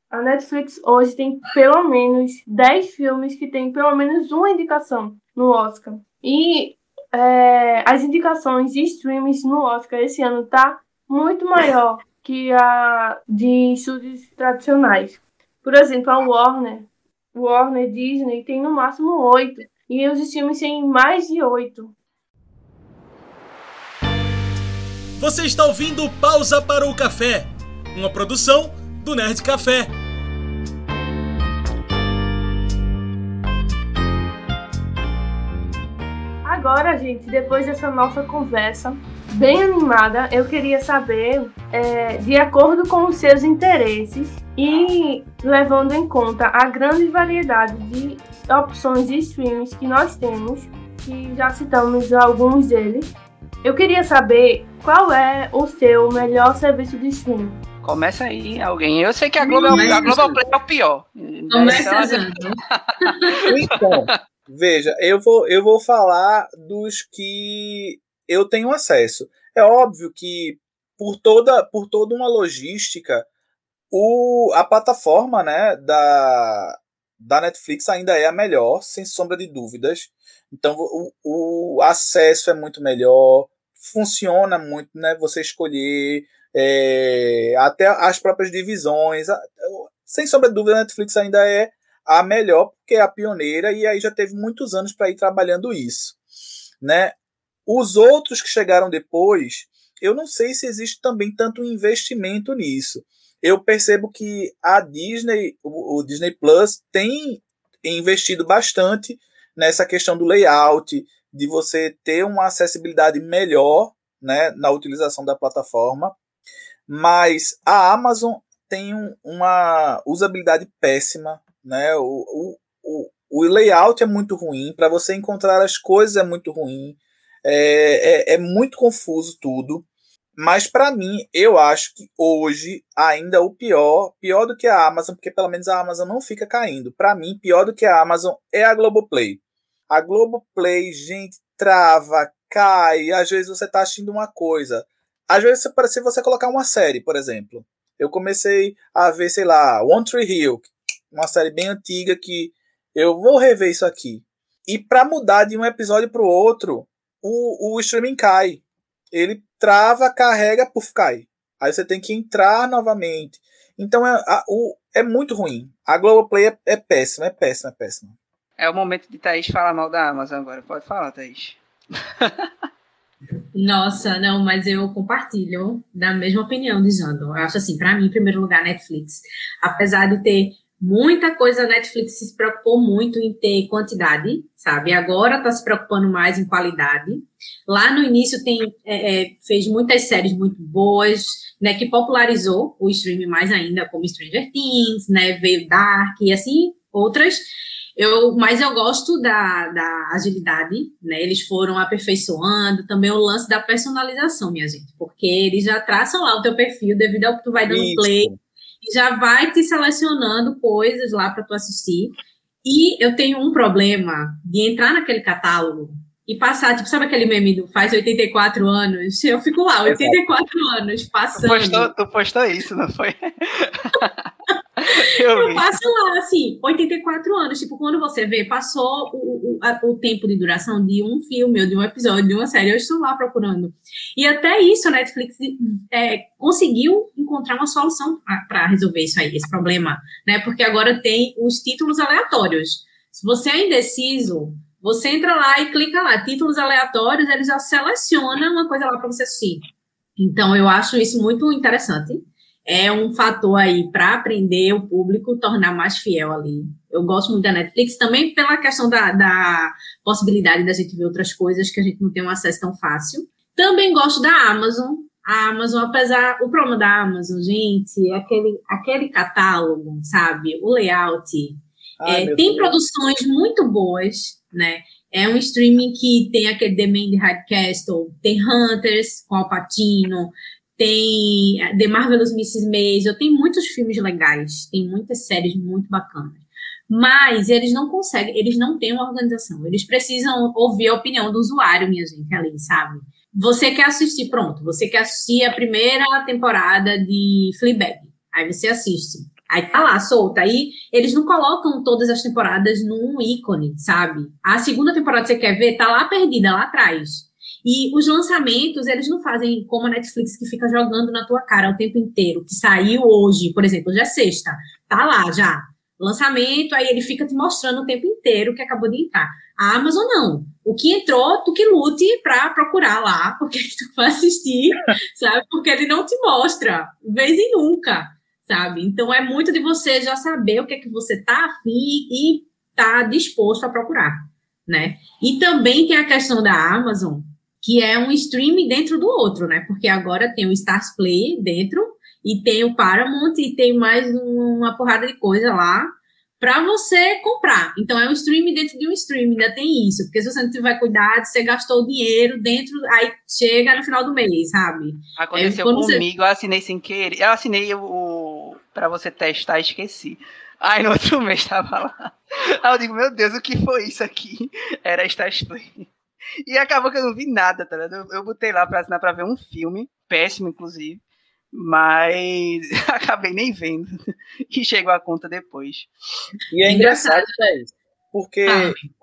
A Netflix hoje tem pelo menos 10 filmes que têm pelo menos uma indicação no Oscar. E é, as indicações de streams no Oscar esse ano tá muito maior que a de estúdios tradicionais. Por exemplo, a Warner, Warner Disney tem no máximo oito e os filmes têm mais de oito. Você está ouvindo Pausa para o Café, uma produção do Nerd Café. Agora, gente, depois dessa nossa conversa bem animada, eu queria saber, é, de acordo com os seus interesses, e levando em conta a grande variedade de opções de streams que nós temos, que já citamos alguns deles, eu queria saber qual é o seu melhor serviço de streaming. Começa aí alguém. Eu sei que a Globo, é, a Globo é o pior. Começa Então, veja, eu vou, eu vou falar dos que eu tenho acesso. É óbvio que por toda, por toda uma logística, o, a plataforma né, da, da Netflix ainda é a melhor, sem sombra de dúvidas. Então o, o acesso é muito melhor, funciona muito, né? Você escolher é, até as próprias divisões. Sem sombra de dúvida, a Netflix ainda é a melhor, porque é a pioneira e aí já teve muitos anos para ir trabalhando isso. Né? Os outros que chegaram depois, eu não sei se existe também tanto investimento nisso eu percebo que a Disney, o, o Disney Plus, tem investido bastante nessa questão do layout, de você ter uma acessibilidade melhor né, na utilização da plataforma. Mas a Amazon tem um, uma usabilidade péssima. Né? O, o, o layout é muito ruim, para você encontrar as coisas é muito ruim, é, é, é muito confuso tudo. Mas para mim, eu acho que hoje ainda o pior, pior do que a Amazon, porque pelo menos a Amazon não fica caindo. Para mim, pior do que a Amazon é a Globoplay. A Globoplay, gente, trava, cai, às vezes você tá assistindo uma coisa. Às vezes, se você colocar uma série, por exemplo. Eu comecei a ver, sei lá, One Tree Hill, uma série bem antiga que eu vou rever isso aqui. E para mudar de um episódio para o outro, o streaming cai. Ele trava, carrega, puf, cai. Aí você tem que entrar novamente. Então é, a, o, é muito ruim. A Globoplay é, é péssima, é péssima, é péssima. É o momento de Thaís falar mal da Amazon agora. Pode falar, Thaís. Nossa, não, mas eu compartilho da mesma opinião de Jando. Eu acho assim, para mim, em primeiro lugar, Netflix. Apesar de ter muita coisa, a Netflix se preocupou muito em ter quantidade, sabe? Agora está se preocupando mais em qualidade. Lá no início tem, é, é, fez muitas séries muito boas, né, que popularizou o streaming mais ainda, como Stranger Things, né, veio Dark e assim outras. Eu, mas eu gosto da, da agilidade, né? Eles foram aperfeiçoando também o lance da personalização, minha gente, porque eles já traçam lá o teu perfil devido ao que tu vai dando Isso. play já vai te selecionando coisas lá para tu assistir. E eu tenho um problema de entrar naquele catálogo e passar, tipo, sabe aquele meme do faz 84 anos? Eu fico lá, 84 Exato. anos, passando. Tu postou, tu postou isso, não foi? eu, passo lá, assim, 84 anos. Tipo, quando você vê, passou o, o, a, o tempo de duração de um filme ou de um episódio, de uma série, eu estou lá procurando. E até isso a Netflix é, conseguiu encontrar uma solução para resolver isso aí, esse problema, né? Porque agora tem os títulos aleatórios. Se você é indeciso, você entra lá e clica lá, títulos aleatórios, ele já seleciona uma coisa lá para você assistir. Então, eu acho isso muito interessante. É um fator aí para aprender o público, tornar mais fiel ali. eu gosto muito da Netflix também pela questão da, da possibilidade da gente ver outras coisas que a gente não tem um acesso tão fácil. Também gosto da Amazon. A Amazon, apesar. O problema da Amazon, gente, é aquele, aquele catálogo, sabe? O layout. Ai, é, tem Deus. produções muito boas, né? É um streaming que tem aquele The Man High Castle, tem Hunters com Alpatino, tem The Marvelous Mrs. Maisel, tem muitos filmes legais, tem muitas séries muito bacanas. Mas eles não conseguem, eles não têm uma organização. Eles precisam ouvir a opinião do usuário, minha gente, ali, sabe? Você quer assistir, pronto, você quer assistir a primeira temporada de Fleabag. Aí você assiste. Aí tá lá, solta. Aí eles não colocam todas as temporadas num ícone, sabe? A segunda temporada que você quer ver tá lá perdida, lá atrás. E os lançamentos, eles não fazem como a Netflix, que fica jogando na tua cara o tempo inteiro, que saiu hoje, por exemplo, hoje é sexta, tá lá já, lançamento, aí ele fica te mostrando o tempo inteiro que acabou de entrar. A Amazon não. O que entrou, tu que lute para procurar lá, porque tu vai assistir, sabe? Porque ele não te mostra, vez em nunca, sabe? Então é muito de você já saber o que é que você tá afim e tá disposto a procurar, né? E também tem a questão da Amazon, que é um streaming dentro do outro, né? Porque agora tem o Stars Play dentro e tem o Paramount e tem mais uma porrada de coisa lá para você comprar. Então é um streaming dentro de um streaming, ainda tem isso, porque se você não tiver cuidado, você gastou o dinheiro dentro, aí chega no final do mês, sabe? Aconteceu comigo, você... eu assinei sem querer, eu assinei o para você testar, esqueci. Aí no outro mês estava lá. Aí eu digo, meu Deus, o que foi isso aqui? Era Stars Play. E acabou que eu não vi nada, tá ligado? Eu, eu botei lá pra assinar pra ver um filme, péssimo, inclusive, mas acabei nem vendo. E chegou a conta depois. E é engraçado, né? Porque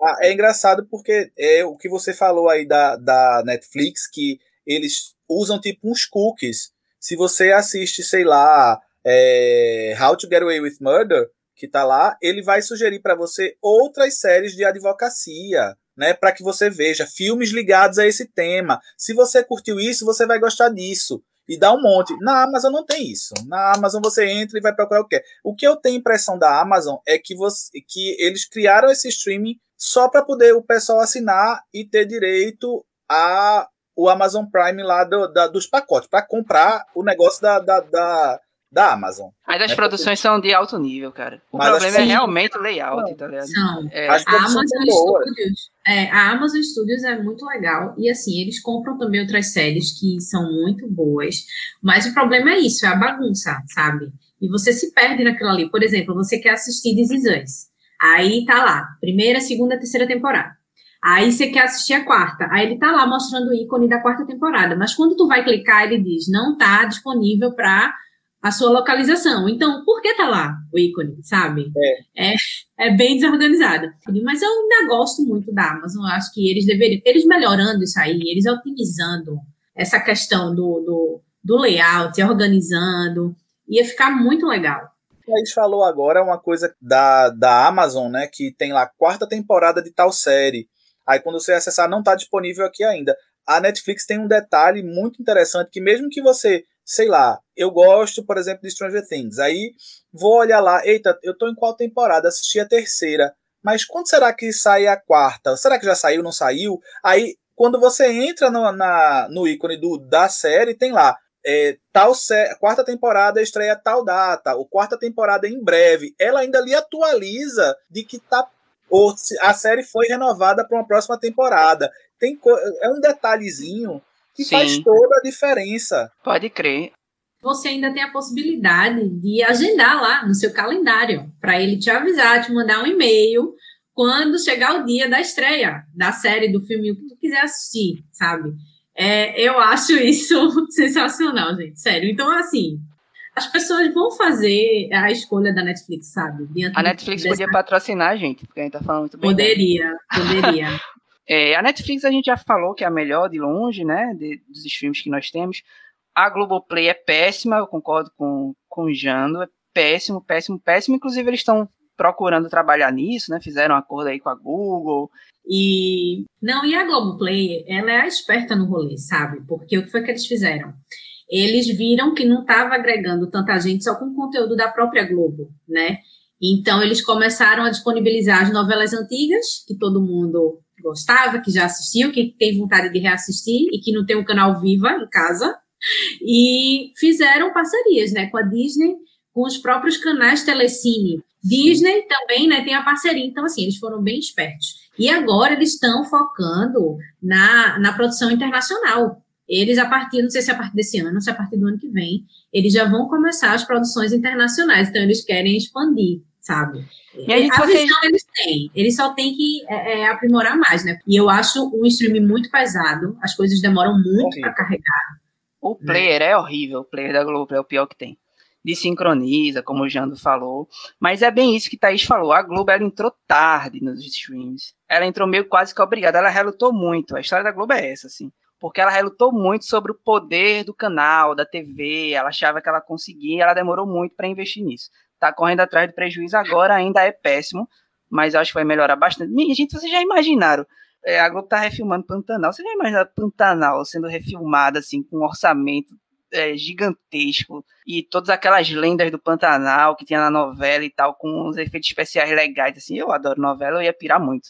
ah. é engraçado porque é o que você falou aí da, da Netflix, que eles usam tipo uns cookies. Se você assiste, sei lá, é, How to Get Away with Murder, que tá lá, ele vai sugerir para você outras séries de advocacia, né, para que você veja filmes ligados a esse tema. Se você curtiu isso, você vai gostar disso. E dá um monte. Na Amazon não tem isso. Na Amazon você entra e vai procurar o que O que eu tenho impressão da Amazon é que, você, que eles criaram esse streaming só para poder o pessoal assinar e ter direito a o Amazon Prime lá do, da, dos pacotes, para comprar o negócio da, da, da da Amazon. Mas as né? produções são de alto nível, cara. O Mas problema assim, é realmente o layout, tá ligado? São. É. A Amazon Studios, é, a Amazon Studios é muito legal e assim, eles compram também outras séries que são muito boas, mas o problema é isso, é a bagunça, sabe? E você se perde naquilo ali. Por exemplo, você quer assistir Us. Aí tá lá, primeira, segunda, terceira temporada. Aí você quer assistir a quarta. Aí ele tá lá mostrando o ícone da quarta temporada. Mas quando tu vai clicar, ele diz, não tá disponível para a sua localização. Então, por que tá lá o ícone, sabe? É. é, é bem desorganizado. Mas eu ainda gosto muito da Amazon. Eu acho que eles deveriam, eles melhorando isso aí, eles otimizando essa questão do, do, do layout, organizando, ia ficar muito legal. A gente falou agora uma coisa da, da Amazon, né? Que tem lá quarta temporada de tal série. Aí quando você acessar, não está disponível aqui ainda. A Netflix tem um detalhe muito interessante que mesmo que você sei lá, eu gosto, por exemplo, de Stranger Things. Aí vou olhar lá, eita, eu tô em qual temporada? Assisti a terceira. Mas quando será que sai a quarta? Será que já saiu, não saiu? Aí, quando você entra no, na, no ícone do, da série, tem lá, é, tal sé quarta temporada estreia tal data, ou quarta temporada em breve. Ela ainda lhe atualiza de que tá ou a série foi renovada para uma próxima temporada. Tem é um detalhezinho que Sim. faz toda a diferença. Pode crer. Você ainda tem a possibilidade de agendar lá no seu calendário, para ele te avisar, te mandar um e-mail quando chegar o dia da estreia da série, do filme, o que tu quiser assistir, sabe? É, eu acho isso sensacional, gente, sério. Então, assim, as pessoas vão fazer a escolha da Netflix, sabe? a Netflix dessa... podia patrocinar a gente, porque a gente tá falando muito bem. Poderia, poderia. É, a Netflix a gente já falou que é a melhor de longe, né? De, dos streams que nós temos. A Globoplay é péssima, eu concordo com, com o Jando, é péssimo, péssimo, péssimo. Inclusive, eles estão procurando trabalhar nisso, né? Fizeram um acordo aí com a Google. E não, e a Globoplay, ela é a esperta no rolê, sabe? Porque o que foi que eles fizeram? Eles viram que não estava agregando tanta gente só com conteúdo da própria Globo, né? Então, eles começaram a disponibilizar as novelas antigas, que todo mundo gostava, que já assistiu, que tem vontade de reassistir e que não tem um canal Viva em casa. E fizeram parcerias né, com a Disney, com os próprios canais Telecine. Disney também né, tem a parceria. Então, assim, eles foram bem espertos. E agora eles estão focando na, na produção internacional. Eles, a partir, não sei se é a partir desse ano, se é a partir do ano que vem, eles já vão começar as produções internacionais. Então, eles querem expandir, sabe? E a, gente a visão eles têm, eles só têm que é, é, aprimorar mais, né? E eu acho um stream muito pesado, as coisas demoram muito para carregar. O player é horrível, o player da Globo é o pior que tem desincroniza, como o Jando falou. Mas é bem isso que Thaís falou. A Globo ela entrou tarde nos streams. Ela entrou meio quase que obrigada. Ela relutou muito. A história da Globo é essa, assim. Porque ela relutou muito sobre o poder do canal, da TV. Ela achava que ela conseguia. Ela demorou muito para investir nisso. Tá correndo atrás do prejuízo agora, ainda é péssimo. Mas acho que vai melhorar bastante. Minha gente, vocês já imaginaram? É, a Globo tá refilmando Pantanal. Você já imagina Pantanal sendo refilmada, assim, com um orçamento é, gigantesco e todas aquelas lendas do Pantanal que tinha na novela e tal, com os efeitos especiais legais, assim, eu adoro novela, eu ia pirar muito.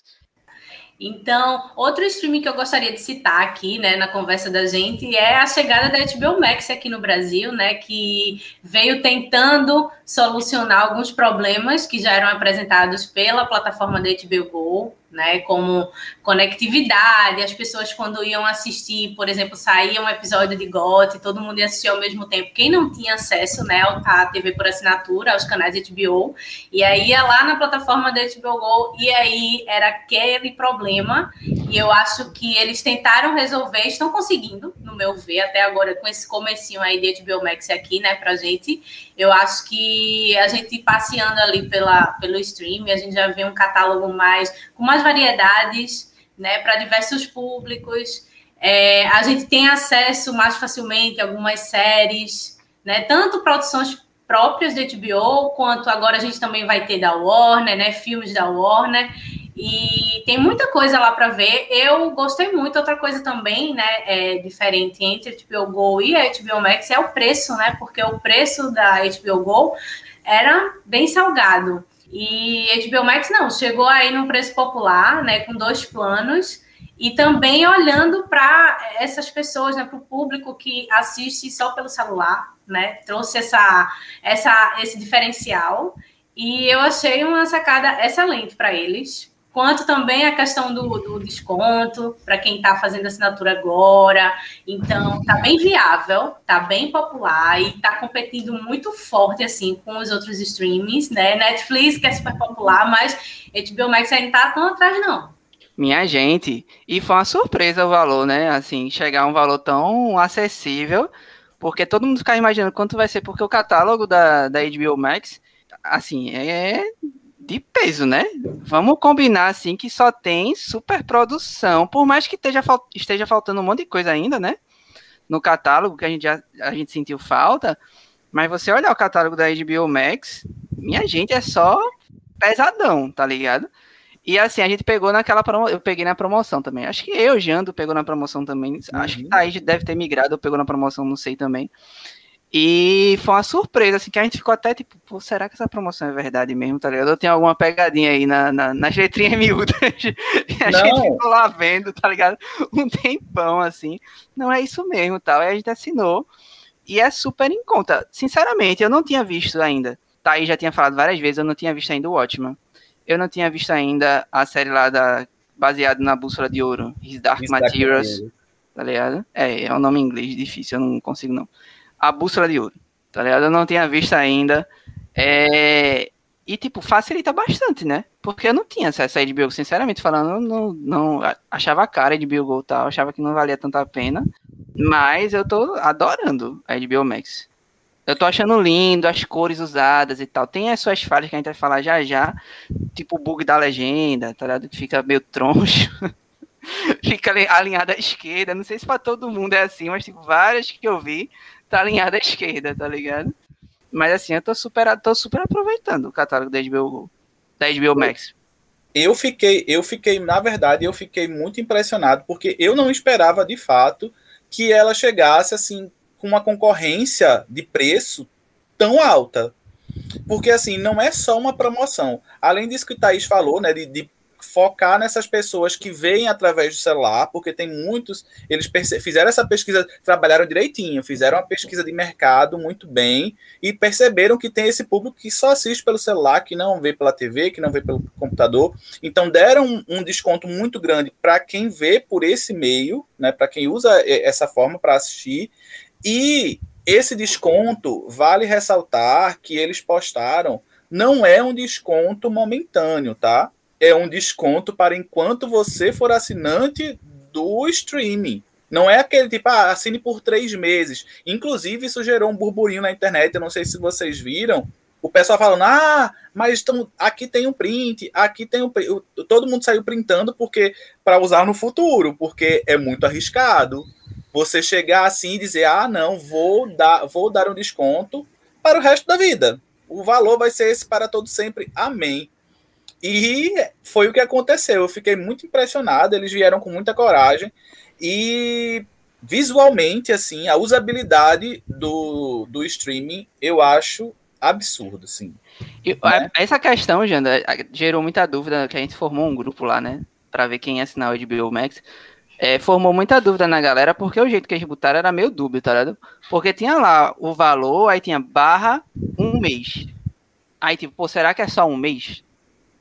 Então, outro streaming que eu gostaria de citar aqui, né, na conversa da gente, é a chegada da HBO Max aqui no Brasil, né, que veio tentando solucionar alguns problemas que já eram apresentados pela plataforma da HBO Go, né? Como conectividade, as pessoas quando iam assistir, por exemplo, saía um episódio de GOT, todo mundo ia assistir ao mesmo tempo. Quem não tinha acesso, né, à TV por assinatura, aos canais de HBO, e aí ia lá na plataforma da HBO Go, e aí era aquele problema, e eu acho que eles tentaram resolver, estão conseguindo, no meu ver, até agora com esse comecinho aí de HBO Max aqui, né, pra gente. Eu acho que a gente passeando ali pela, pelo stream, a gente já vê um catálogo mais com mais variedades, né, para diversos públicos. É, a gente tem acesso mais facilmente a algumas séries, né, tanto produções próprias da HBO, quanto agora a gente também vai ter da Warner, né, filmes da Warner, e tem muita coisa lá para ver. Eu gostei muito. Outra coisa também, né, é diferente entre a HBO Go e a HBO Max é o preço, né, porque o preço da HBO Go era bem salgado. E HBO Max não, chegou aí no preço popular, né, com dois planos, e também olhando para essas pessoas, né, para o público que assiste só pelo celular, né, trouxe essa, essa, esse diferencial. E eu achei uma sacada excelente para eles, quanto também a questão do, do desconto para quem está fazendo assinatura agora. Então, está bem viável, está bem popular e está competindo muito forte assim com os outros streamings, né? Netflix, que é super popular, mas HBO Max ainda está tão atrás, não. Minha gente, e foi uma surpresa o valor, né? Assim, chegar a um valor tão acessível, porque todo mundo fica imaginando quanto vai ser, porque o catálogo da, da HBO Max, assim, é de peso, né? Vamos combinar assim que só tem superprodução, por mais que esteja, esteja faltando um monte de coisa ainda, né? No catálogo que a gente já a gente sentiu falta, mas você olhar o catálogo da HBO Max, minha gente é só pesadão, tá ligado? E assim, a gente pegou naquela promo... eu peguei na promoção também. Acho que eu, Jando, pegou na promoção também. Uhum. Acho que a gente deve ter migrado, ou pegou na promoção, não sei também. E foi uma surpresa, assim, que a gente ficou até tipo, Pô, será que essa promoção é verdade mesmo, tá ligado? Eu tenho alguma pegadinha aí na, na, nas letrinhas miúdas. a Não. gente ficou lá vendo, tá ligado? Um tempão, assim. Não é isso mesmo, tal. Aí a gente assinou. E é super em conta. Sinceramente, eu não tinha visto ainda. Tá, aí já tinha falado várias vezes, eu não tinha visto ainda o Watchman. Eu não tinha visto ainda a série lá da baseada na Bússola de Ouro, His Dark His Materials, Dark tá ligado? É, é um nome em inglês difícil, eu não consigo não a Bússola de Ouro, tá ligado? Eu não tinha visto ainda. É... E, tipo, facilita bastante, né? Porque eu não tinha acesso a HBO, sinceramente falando, não, não achava a cara de HBO e tal, achava que não valia tanta a pena. Mas eu tô adorando a HBO Max. Eu tô achando lindo, as cores usadas e tal. Tem as suas falhas que a gente vai falar já já, tipo o bug da legenda, tá ligado? Que fica meio troncho. fica alinhada à esquerda. Não sei se pra todo mundo é assim, mas tipo, várias que eu vi tá alinhada à esquerda, tá ligado? Mas assim, eu tô super, tô super aproveitando o catálogo da HBO, da HBO Max. Eu fiquei, eu fiquei, na verdade, eu fiquei muito impressionado, porque eu não esperava de fato que ela chegasse assim com uma concorrência de preço tão alta. porque assim, não é só uma promoção. Além disso que o Thaís falou, né, de, de focar nessas pessoas que veem através do celular, porque tem muitos, eles fizeram essa pesquisa, trabalharam direitinho, fizeram uma pesquisa de mercado muito bem e perceberam que tem esse público que só assiste pelo celular, que não vê pela TV, que não vê pelo computador. Então deram um, um desconto muito grande para quem vê por esse meio, né, para quem usa essa forma para assistir. E esse desconto vale ressaltar que eles postaram não é um desconto momentâneo, tá? é um desconto para enquanto você for assinante do streaming. Não é aquele tipo, ah, assine por três meses. Inclusive, isso gerou um burburinho na internet. Eu não sei se vocês viram. O pessoal falando, ah, mas tão, aqui tem um print, aqui tem um print. Todo mundo saiu printando porque para usar no futuro, porque é muito arriscado. Você chegar assim e dizer, ah, não, vou dar, vou dar um desconto para o resto da vida. O valor vai ser esse para todo sempre. Amém. E foi o que aconteceu. Eu fiquei muito impressionado. Eles vieram com muita coragem. E visualmente, assim, a usabilidade do, do streaming eu acho absurdo, assim. E, né? Essa questão, Janda, gerou muita dúvida, que a gente formou um grupo lá, né? Pra ver quem ia assinar o HBO Max. É, formou muita dúvida na galera, porque o jeito que eles botaram era meio dúbio, tá ligado? Porque tinha lá o valor, aí tinha barra um mês. Aí, tipo, pô, será que é só um mês?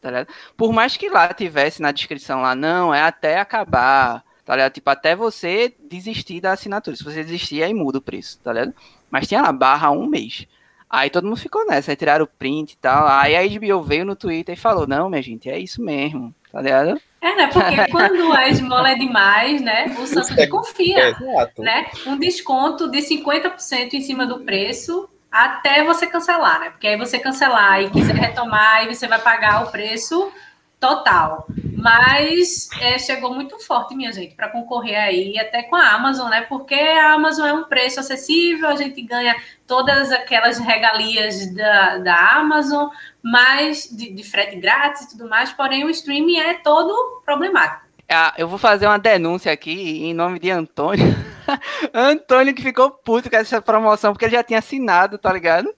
tá ligado? Por mais que lá tivesse na descrição lá, não, é até acabar, tá ligado? Tipo, até você desistir da assinatura. Se você desistir, aí muda o preço, tá ligado? Mas tinha lá, barra um mês. Aí todo mundo ficou nessa, aí tiraram o print e tal. Aí a HBO veio no Twitter e falou, não, minha gente, é isso mesmo, tá ligado? É, né? Porque quando a esmola é demais, né? O Santos é, confia. É, né? Um desconto de 50% em cima do preço até você cancelar, né? Porque aí você cancelar e quiser retomar, aí você vai pagar o preço total. Mas é, chegou muito forte, minha gente, para concorrer aí, até com a Amazon, né? Porque a Amazon é um preço acessível, a gente ganha todas aquelas regalias da, da Amazon, mas de, de frete grátis e tudo mais, porém o streaming é todo problemático. Ah, eu vou fazer uma denúncia aqui em nome de Antônio. Antônio que ficou puto com essa promoção, porque ele já tinha assinado, tá ligado?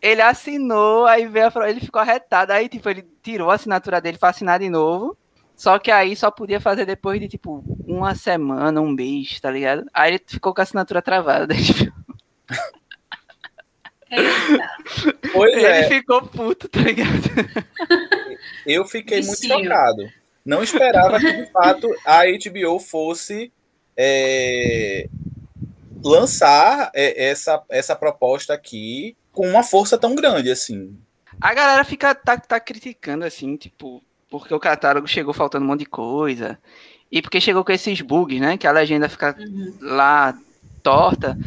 Ele assinou, aí veio a, ele ficou arretado, aí tipo, ele tirou a assinatura dele para assinar de novo. Só que aí só podia fazer depois de tipo uma semana, um mês, tá ligado? Aí ele ficou com a assinatura travada. Pois ele é. ficou puto, tá ligado? Eu fiquei muito chocado. Não esperava que, de fato, a HBO fosse é, lançar é, essa, essa proposta aqui com uma força tão grande, assim. A galera fica tá, tá criticando, assim, tipo, porque o catálogo chegou faltando um monte de coisa. E porque chegou com esses bugs, né? Que a legenda fica uhum. lá torta.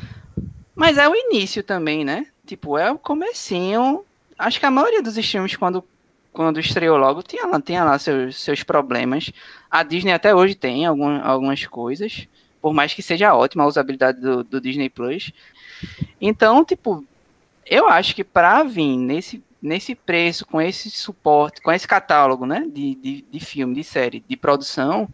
Mas é o início também, né? Tipo, é o comecinho. Acho que a maioria dos streams, quando, quando estreou logo, tinha lá, tinha lá seus, seus problemas. A Disney até hoje tem algum, algumas coisas por mais que seja ótima a usabilidade do, do Disney Plus. Então, tipo, eu acho que para vir nesse, nesse preço, com esse suporte, com esse catálogo, né, de, de, de filme, de série, de produção,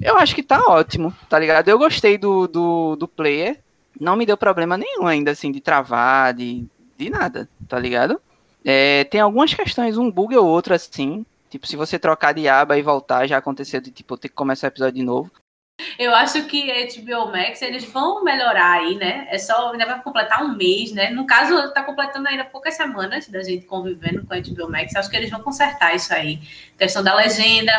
eu acho que tá ótimo, tá ligado? Eu gostei do, do, do player, não me deu problema nenhum ainda, assim, de travar, de, de nada, tá ligado? É, tem algumas questões, um bug ou outro, assim, tipo, se você trocar de aba e voltar, já aconteceu de, tipo, ter que começar o episódio de novo. Eu acho que a HBO Max eles vão melhorar aí, né? É só ainda vai completar um mês, né? No caso, está completando ainda poucas semanas da gente convivendo com a HBO Max. Acho que eles vão consertar isso aí. Questão da legenda.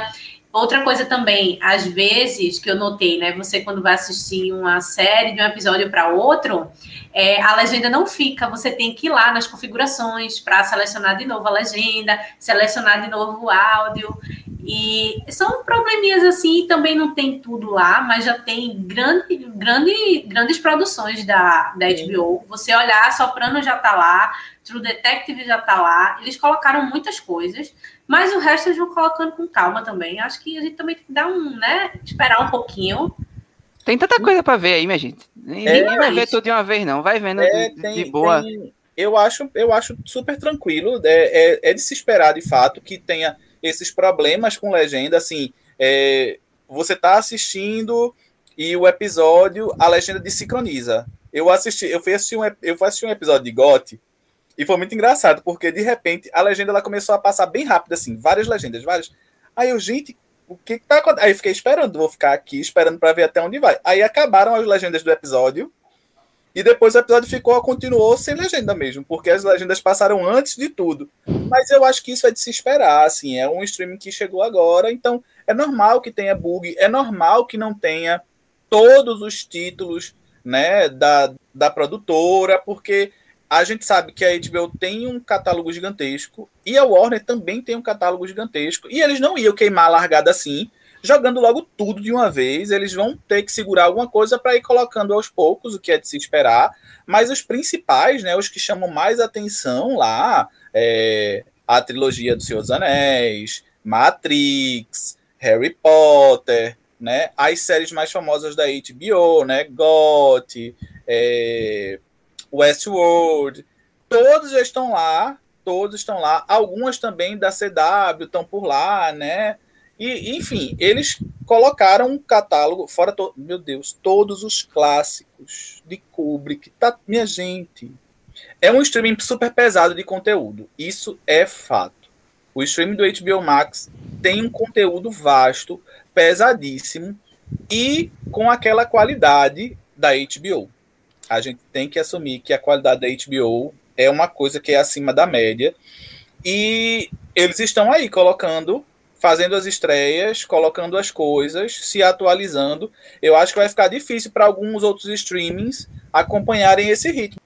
Outra coisa também, às vezes, que eu notei, né? Você, quando vai assistir uma série de um episódio para outro, é, a legenda não fica. Você tem que ir lá nas configurações para selecionar de novo a legenda, selecionar de novo o áudio. E são probleminhas assim, também não tem tudo lá, mas já tem grande, grande, grandes produções da, da HBO. Você olhar, Soprano já tá lá, True Detective já tá lá. Eles colocaram muitas coisas, mas o resto eles vão colocando com calma também. Acho que a gente também tem que dar um, né? Esperar um pouquinho. Tem tanta coisa para ver aí, minha gente. Ninguém é, vai ver tudo de uma vez, não. Vai vendo é, de, tem, de, boa. Tem, eu, acho, eu acho super tranquilo. É, é, é de se esperar, de fato, que tenha esses problemas com legenda, assim, é, você está assistindo e o episódio, a legenda desincroniza. Eu assisti, eu fui assistir um, eu fui assistir um episódio de GOT E foi muito engraçado, porque de repente a legenda ela começou a passar bem rápido, assim, várias legendas, várias. Aí eu, gente, o que, que tá acontecendo? Aí eu fiquei esperando, vou ficar aqui esperando para ver até onde vai. Aí acabaram as legendas do episódio. E depois o episódio ficou, continuou sem legenda mesmo, porque as legendas passaram antes de tudo. Mas eu acho que isso é de se esperar, assim, é um streaming que chegou agora, então é normal que tenha bug, é normal que não tenha todos os títulos, né, da, da produtora, porque a gente sabe que a HBO tem um catálogo gigantesco e a Warner também tem um catálogo gigantesco e eles não iam queimar a largada assim, jogando logo tudo de uma vez. Eles vão ter que segurar alguma coisa para ir colocando aos poucos, o que é de se esperar. Mas os principais, né, os que chamam mais atenção lá, é a trilogia do Senhor dos Anéis, Matrix, Harry Potter, né, as séries mais famosas da HBO, né, GOT, é, Westworld, todos já estão lá, todos estão lá, algumas também da CW estão por lá, né? E, enfim, eles colocaram um catálogo, fora, to, meu Deus, todos os clássicos de Kubrick, tá, minha gente. É um streaming super pesado de conteúdo, isso é fato. O streaming do HBO Max tem um conteúdo vasto, pesadíssimo e com aquela qualidade da HBO a gente tem que assumir que a qualidade da HBO é uma coisa que é acima da média. E eles estão aí colocando, fazendo as estreias, colocando as coisas, se atualizando. Eu acho que vai ficar difícil para alguns outros streamings acompanharem esse ritmo.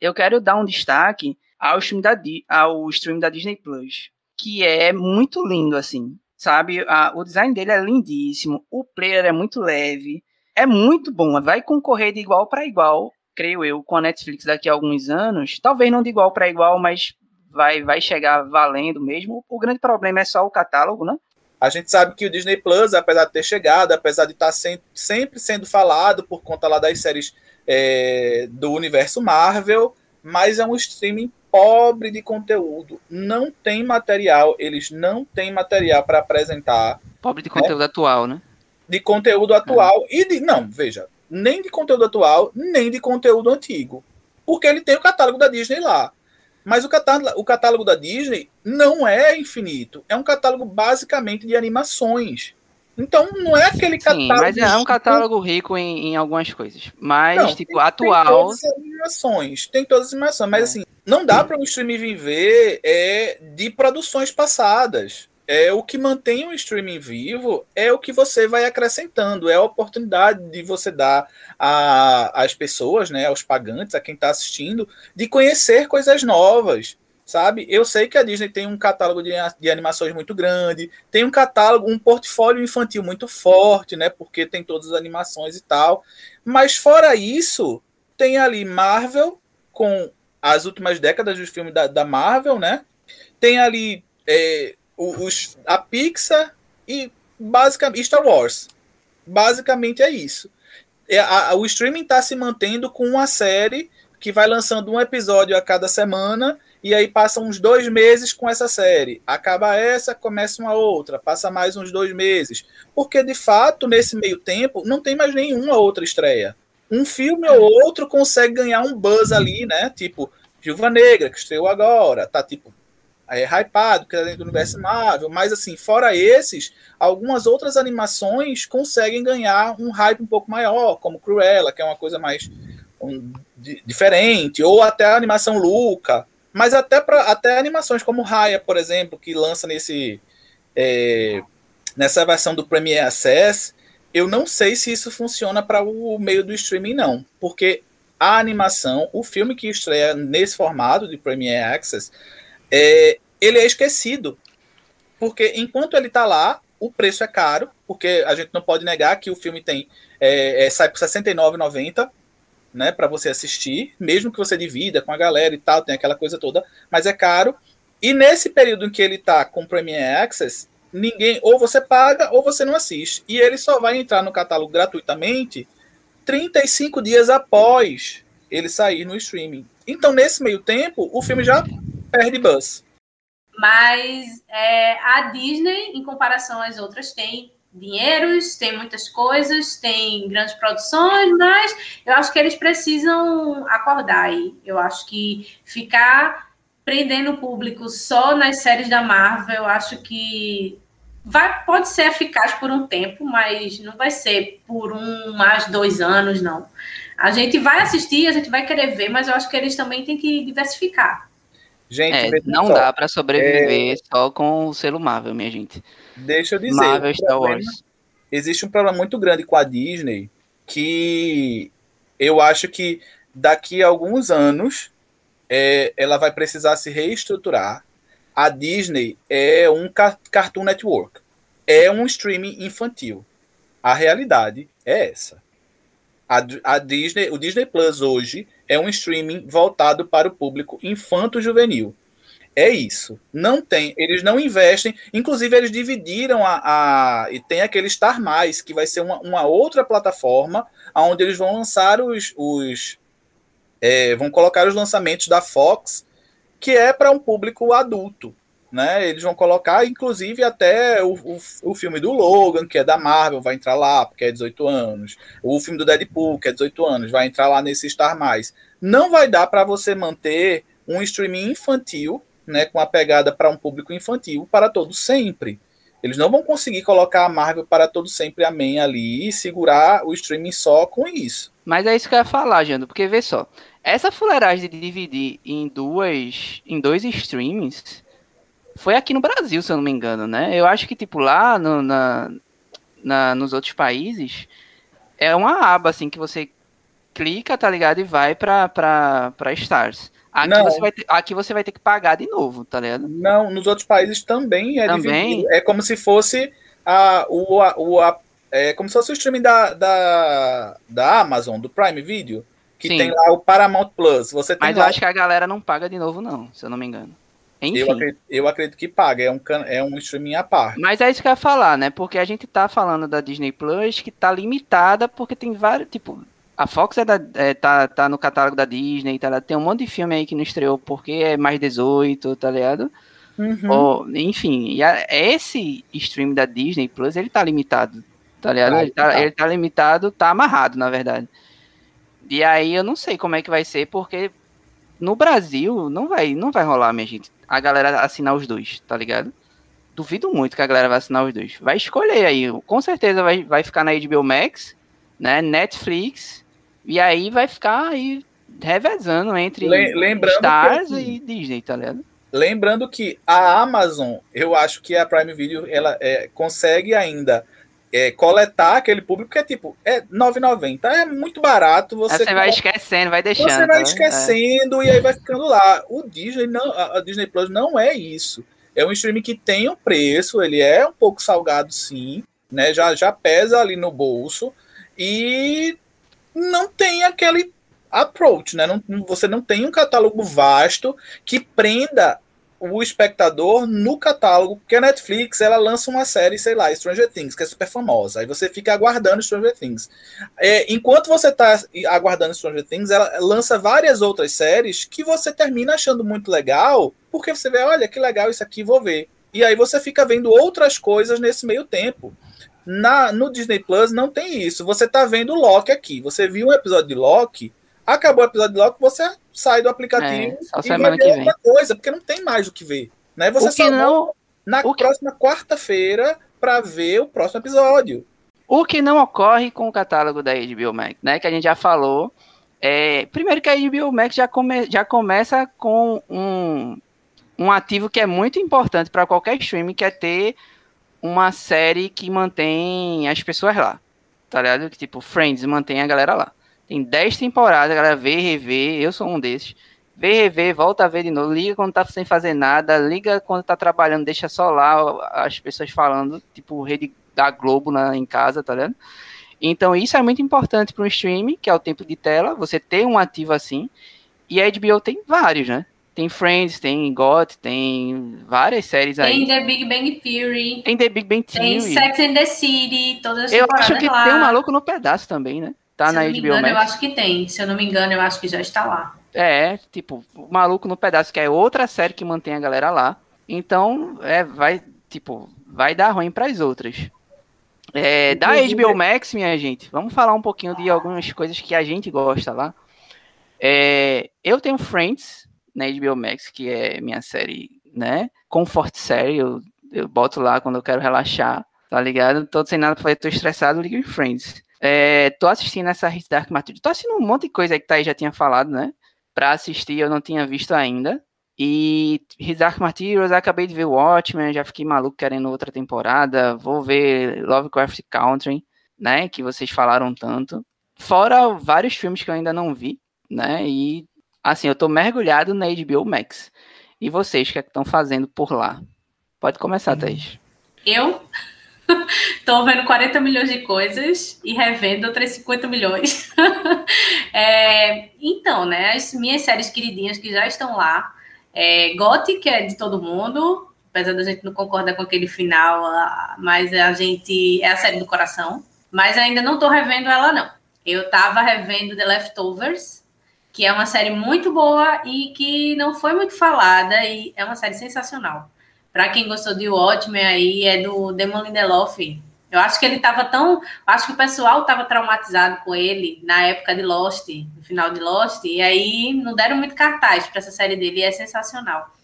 Eu quero dar um destaque ao stream da, ao stream da Disney Plus, que é muito lindo, assim. Sabe? A, o design dele é lindíssimo, o player é muito leve, é muito bom, vai concorrer de igual para igual, creio eu, com a Netflix daqui a alguns anos. Talvez não de igual para igual, mas vai, vai chegar valendo mesmo. O grande problema é só o catálogo, né? A gente sabe que o Disney Plus, apesar de ter chegado, apesar de estar tá sempre sendo falado por conta lá das séries é, do universo Marvel, mas é um streaming pobre de conteúdo. Não tem material, eles não têm material para apresentar. Pobre de conteúdo né? atual, né? de conteúdo atual é. e de. Não, veja, nem de conteúdo atual, nem de conteúdo antigo. Porque ele tem o catálogo da Disney lá. Mas o catálogo, o catálogo da Disney não é infinito. É um catálogo basicamente de animações. Então não é aquele catálogo. Sim, mas é um catálogo rico em, em algumas coisas. Mas, não, tipo, tem, atual. Tem todas as animações. Tem todas as animações. Mas é. assim, não dá para um streaming viver é, de produções passadas é o que mantém o streaming vivo é o que você vai acrescentando, é a oportunidade de você dar a, às pessoas, né, aos pagantes, a quem está assistindo, de conhecer coisas novas, sabe? Eu sei que a Disney tem um catálogo de, de animações muito grande, tem um catálogo, um portfólio infantil muito forte, né, porque tem todas as animações e tal, mas fora isso, tem ali Marvel com as últimas décadas dos filmes da, da Marvel, né? Tem ali é, os, a Pixar e basicamente Star Wars. Basicamente é isso. É, a, o streaming está se mantendo com uma série que vai lançando um episódio a cada semana e aí passa uns dois meses com essa série. Acaba essa, começa uma outra, passa mais uns dois meses. Porque, de fato, nesse meio tempo, não tem mais nenhuma outra estreia. Um filme ou outro consegue ganhar um buzz ali, né? Tipo, Viúva Negra, que estreou agora, tá tipo é, hypado, que é dentro do universo Marvel, mas assim, fora esses, algumas outras animações conseguem ganhar um hype um pouco maior, como Cruella, que é uma coisa mais um, di, diferente, ou até a animação Luca, mas até, pra, até animações como Raya, por exemplo, que lança nesse é, nessa versão do Premiere Access, eu não sei se isso funciona para o meio do streaming, não, porque a animação, o filme que estreia nesse formato de Premiere Access, é, ele é esquecido. Porque enquanto ele está lá, o preço é caro, porque a gente não pode negar que o filme tem é, é, sai por R$ 69,90 né, para você assistir, mesmo que você divida com a galera e tal, tem aquela coisa toda, mas é caro. E nesse período em que ele está com Premiere Access, ninguém ou você paga ou você não assiste. E ele só vai entrar no catálogo gratuitamente 35 dias após ele sair no streaming. Então, nesse meio tempo, o filme já perde buzz. Mas é, a Disney, em comparação às outras, tem dinheiros, tem muitas coisas, tem grandes produções, mas eu acho que eles precisam acordar aí. Eu acho que ficar prendendo o público só nas séries da Marvel, eu acho que vai, pode ser eficaz por um tempo, mas não vai ser por um mais dois anos, não. A gente vai assistir, a gente vai querer ver, mas eu acho que eles também têm que diversificar. Gente, é, não só, dá para sobreviver é... só com o selo Marvel, minha gente. Deixa eu dizer. Marvel, Star Wars. Existe um problema muito grande com a Disney que eu acho que daqui a alguns anos é, ela vai precisar se reestruturar. A Disney é um Cartoon Network, é um streaming infantil. A realidade é essa. A, a Disney, o Disney Plus hoje é um streaming voltado para o público infanto-juvenil. É isso. Não tem, eles não investem. Inclusive, eles dividiram a. a e tem aquele Star Mais, que vai ser uma, uma outra plataforma onde eles vão lançar os. os é, vão colocar os lançamentos da Fox, que é para um público adulto. Né? Eles vão colocar, inclusive, até o, o, o, filme do Logan, que é da Marvel, vai entrar lá, porque é 18 anos. O filme do Deadpool, que é 18 anos, vai entrar lá nesse Star Mais. Não vai dar para você manter um streaming infantil né, com a pegada para um público infantil para todo sempre. Eles não vão conseguir colocar a Marvel para todo sempre amém ali e segurar o streaming só com isso. Mas é isso que eu ia falar, Jando, porque vê só, essa fuleiragem de dividir em duas, em dois streamings foi aqui no Brasil, se eu não me engano, né? Eu acho que tipo lá no, na, na, nos outros países é uma aba assim que você clica, tá ligado, e vai para para Stars. Aqui não. você, vai ter, aqui você vai ter que pagar de novo, tá ligado? Não, nos outros países também é também? dividido. É como se fosse a, o, a, o a, é como se fosse o streaming da, da, da Amazon, do Prime Video, que Sim. tem lá o Paramount Plus. Você Mas lá... eu acho que a galera não paga de novo, não, se eu não me engano. Enfim. Eu acredito, eu acredito que paga, é um, é um streaming à parte. Mas é isso que eu ia falar, né? Porque a gente tá falando da Disney Plus que tá limitada, porque tem vários, tipo, a Fox é, da, é tá, tá no catálogo da Disney, tá, tem um monte de filme aí que não estreou porque é mais 18, tá ligado? Uhum. Ou, enfim, e a, esse stream da Disney Plus, ele tá limitado, tá ligado? ele, tá, ele tá limitado, tá amarrado, na verdade. E aí eu não sei como é que vai ser, porque no Brasil não vai, não vai rolar, minha gente, a galera assinar os dois, tá ligado? Duvido muito que a galera vai assinar os dois. Vai escolher aí, com certeza vai, vai ficar na HBO Max, né, Netflix e aí vai ficar aí revezando entre Lembrando Stars que, e Disney, tá ligado? Lembrando que a Amazon, eu acho que a Prime Video ela é, consegue ainda é, coletar aquele público que é tipo, é 9,90, é muito barato. Você, você vai esquecendo, vai deixando. Você vai né? esquecendo é. e aí vai ficando lá. O Disney não, a Disney Plus não é isso. É um streaming que tem um preço, ele é um pouco salgado sim, né? Já, já pesa ali no bolso e não tem aquele approach, né? Não, você não tem um catálogo vasto que prenda o espectador no catálogo, porque a Netflix ela lança uma série, sei lá, Stranger Things, que é super famosa, aí você fica aguardando Stranger Things. É, enquanto você está aguardando Stranger Things, ela lança várias outras séries que você termina achando muito legal, porque você vê, olha que legal isso aqui, vou ver. E aí você fica vendo outras coisas nesse meio tempo. Na, no Disney Plus não tem isso. Você tá vendo Loki aqui. Você viu um episódio de Loki, acabou o episódio de Loki, você sai do aplicativo é, e vai ver outra coisa, porque não tem mais o que ver. Né? Você só não... na o próxima que... quarta-feira para ver o próximo episódio. O que não ocorre com o catálogo da HBO Max, né? Que a gente já falou. É, primeiro que a HBO Max já, come, já começa com um, um ativo que é muito importante para qualquer streaming, que é ter uma série que mantém as pessoas lá. Tá ligado? Que tipo, Friends mantém a galera lá. Tem 10 temporadas, a galera vê, rever, eu sou um desses. Vê, rever, volta a ver de novo, liga quando tá sem fazer nada, liga quando tá trabalhando, deixa só lá as pessoas falando, tipo rede da Globo na, em casa, tá ligado? Então isso é muito importante para um streaming, que é o tempo de tela, você ter um ativo assim. E a HBO tem vários, né? Tem Friends, tem GOT, tem várias séries tem aí. Tem The Big Bang Theory. Tem The Big Bang Theory. Tem Sex and the City, todas as Eu acho que lá. tem um Maluco no Pedaço também, né? Tá se na HBO engano, Max. Eu acho que tem. Se eu não me engano, eu acho que já está lá. É, tipo, o Maluco no Pedaço, que é outra série que mantém a galera lá. Então, é, vai, tipo, vai dar ruim para as outras. É, da HBO Max, minha gente, vamos falar um pouquinho de algumas coisas que a gente gosta lá. É, eu tenho Friends na HBO Max, que é minha série, né? Comfort série, eu, eu boto lá quando eu quero relaxar, tá ligado? Tô sem nada pra fazer, tô estressado, ligo em Friends. É, tô assistindo essa Hit Dark Materials, tô assistindo um monte de coisa aí que Thaís já tinha falado, né? Pra assistir, eu não tinha visto ainda. E His Dark Materials, acabei de ver Watchmen, já fiquei maluco querendo outra temporada. Vou ver Lovecraft Country, né? Que vocês falaram tanto. Fora vários filmes que eu ainda não vi, né? E assim, eu tô mergulhado na HBO Max. E vocês, o que é que estão fazendo por lá? Pode começar, uhum. Thaís. Eu tô vendo 40 milhões de coisas e revendo outras 50 milhões. é, então, né? As minhas séries queridinhas que já estão lá é, Gothic é de todo mundo, apesar da gente não concordar com aquele final, mas a gente é a série do coração. Mas ainda não estou revendo ela, não. Eu estava revendo The Leftovers, que é uma série muito boa e que não foi muito falada, e é uma série sensacional. Para quem gostou de Watchmen aí, é do Damon Lindelof, eu acho que ele estava tão. Acho que o pessoal estava traumatizado com ele na época de Lost, no final de Lost, e aí não deram muito cartaz para essa série dele, e é sensacional.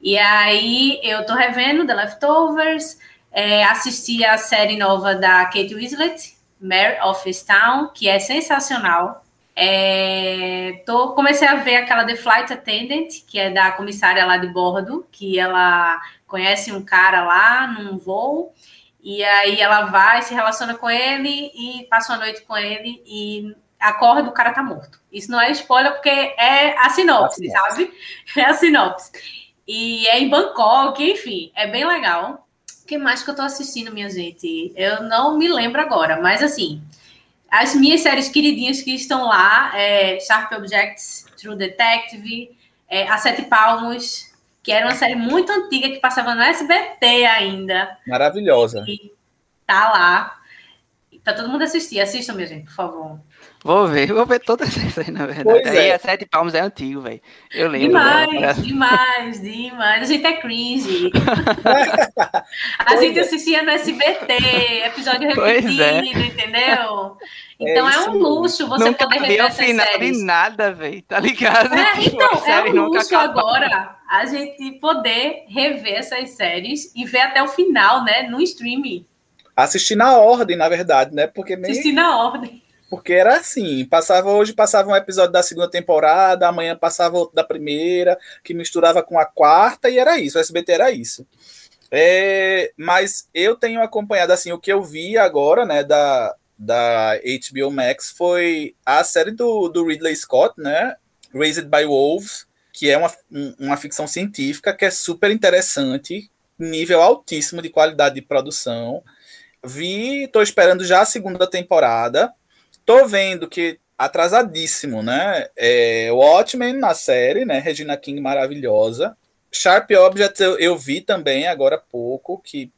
E aí eu tô revendo The Leftovers, é, assisti a série nova da Kate Winslet, Mare of Town, que é sensacional. É, tô, comecei a ver aquela The Flight Attendant, que é da comissária lá de bordo, que ela conhece um cara lá num voo e aí ela vai, se relaciona com ele e passa uma noite com ele e acorda o cara tá morto. Isso não é spoiler porque é a sinopse, a sabe? É a sinopse. E é em Bangkok, enfim, é bem legal. O que mais que eu tô assistindo, minha gente? Eu não me lembro agora, mas assim, as minhas séries queridinhas que estão lá é Sharp Objects, True Detective, é, A Sete Palmos, que era uma série muito antiga que passava no SBT ainda. Maravilhosa. E tá lá. Pra todo mundo assistir. Assistam, minha gente, por favor. Vou ver, vou ver todas essas aí, na verdade. Pois aí é. a Sete Palmos é antigo, velho. Eu lembro. Demais, dela. demais, demais. A gente é cringe. a gente é. assistia no SBT, episódio é. repetido, é. entendeu? Então é, é um luxo você nunca poder rever essas final séries. de nada, velho, tá ligado? É, então, é um luxo agora a gente poder rever essas séries e ver até o final, né, no streaming. Assistir na ordem, na verdade, né? Porque nem... Assistir na ordem. Porque era assim, passava hoje passava um episódio da segunda temporada, amanhã passava outro da primeira, que misturava com a quarta e era isso, o SBT era isso. É, mas eu tenho acompanhado assim o que eu vi agora, né, da, da HBO Max foi a série do, do Ridley Scott, né, Raised by Wolves, que é uma, uma ficção científica que é super interessante, nível altíssimo de qualidade de produção. Vi, estou esperando já a segunda temporada Tô vendo que atrasadíssimo, né? É, Watchmen na série, né? Regina King maravilhosa. Sharp Objects eu, eu vi também agora há pouco, que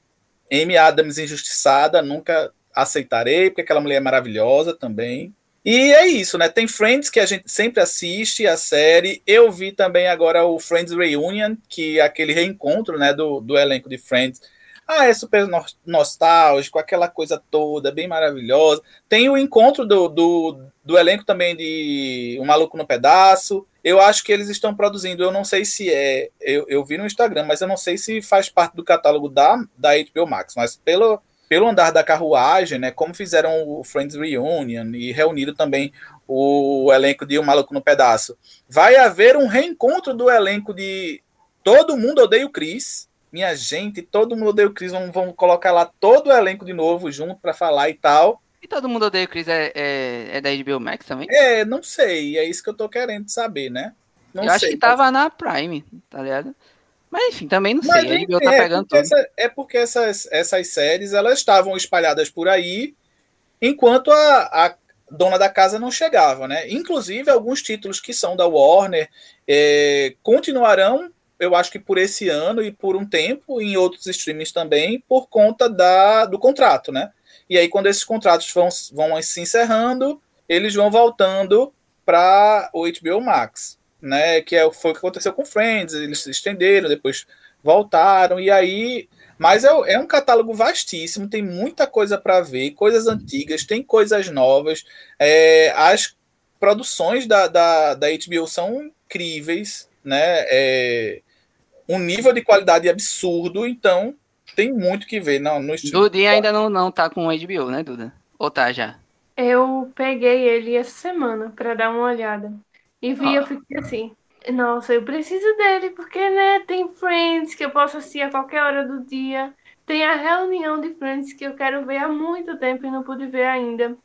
Amy Adams injustiçada, nunca aceitarei, porque aquela mulher é maravilhosa também. E é isso, né? Tem Friends que a gente sempre assiste a série. Eu vi também agora o Friends Reunion, que é aquele reencontro, né, do, do elenco de Friends ah, é super nostálgico, aquela coisa toda, bem maravilhosa. Tem o encontro do, do, do elenco também de Um Maluco no Pedaço. Eu acho que eles estão produzindo, eu não sei se é, eu, eu vi no Instagram, mas eu não sei se faz parte do catálogo da, da HBO Max, mas pelo, pelo andar da carruagem, né, como fizeram o Friends Reunion e reuniram também o elenco de Um Maluco no Pedaço, vai haver um reencontro do elenco de Todo Mundo Odeia o Chris, minha gente, todo mundo odeia o Chris, vamos, vamos colocar lá todo o elenco de novo junto para falar e tal. E todo mundo odeia o Chris é, é, é da HBO Max também? É, não sei, é isso que eu tô querendo saber, né? Não eu sei, acho que tava na Prime, tá ligado? Mas enfim, também não Mas, sei, a HBO tá é, pegando tudo. Essa, é porque essas, essas séries, elas estavam espalhadas por aí, enquanto a, a dona da casa não chegava, né? Inclusive, alguns títulos que são da Warner é, continuarão eu acho que por esse ano e por um tempo, em outros streamings também, por conta da, do contrato, né? E aí, quando esses contratos vão, vão se encerrando, eles vão voltando para o HBO Max. né? Que é, foi o que aconteceu com Friends, eles se estenderam, depois voltaram, e aí. Mas é, é um catálogo vastíssimo, tem muita coisa para ver, coisas antigas, tem coisas novas. É, as produções da, da, da HBO são incríveis, né? É, um nível de qualidade absurdo, então tem muito que ver não, no estilo. Duda ainda não, não tá com HBO, né, Duda? Ou tá já? Eu peguei ele essa semana para dar uma olhada. E vi, ah. eu fiquei assim, nossa, eu preciso dele, porque, né, tem Friends que eu posso assistir a qualquer hora do dia. Tem a reunião de Friends que eu quero ver há muito tempo e não pude ver ainda.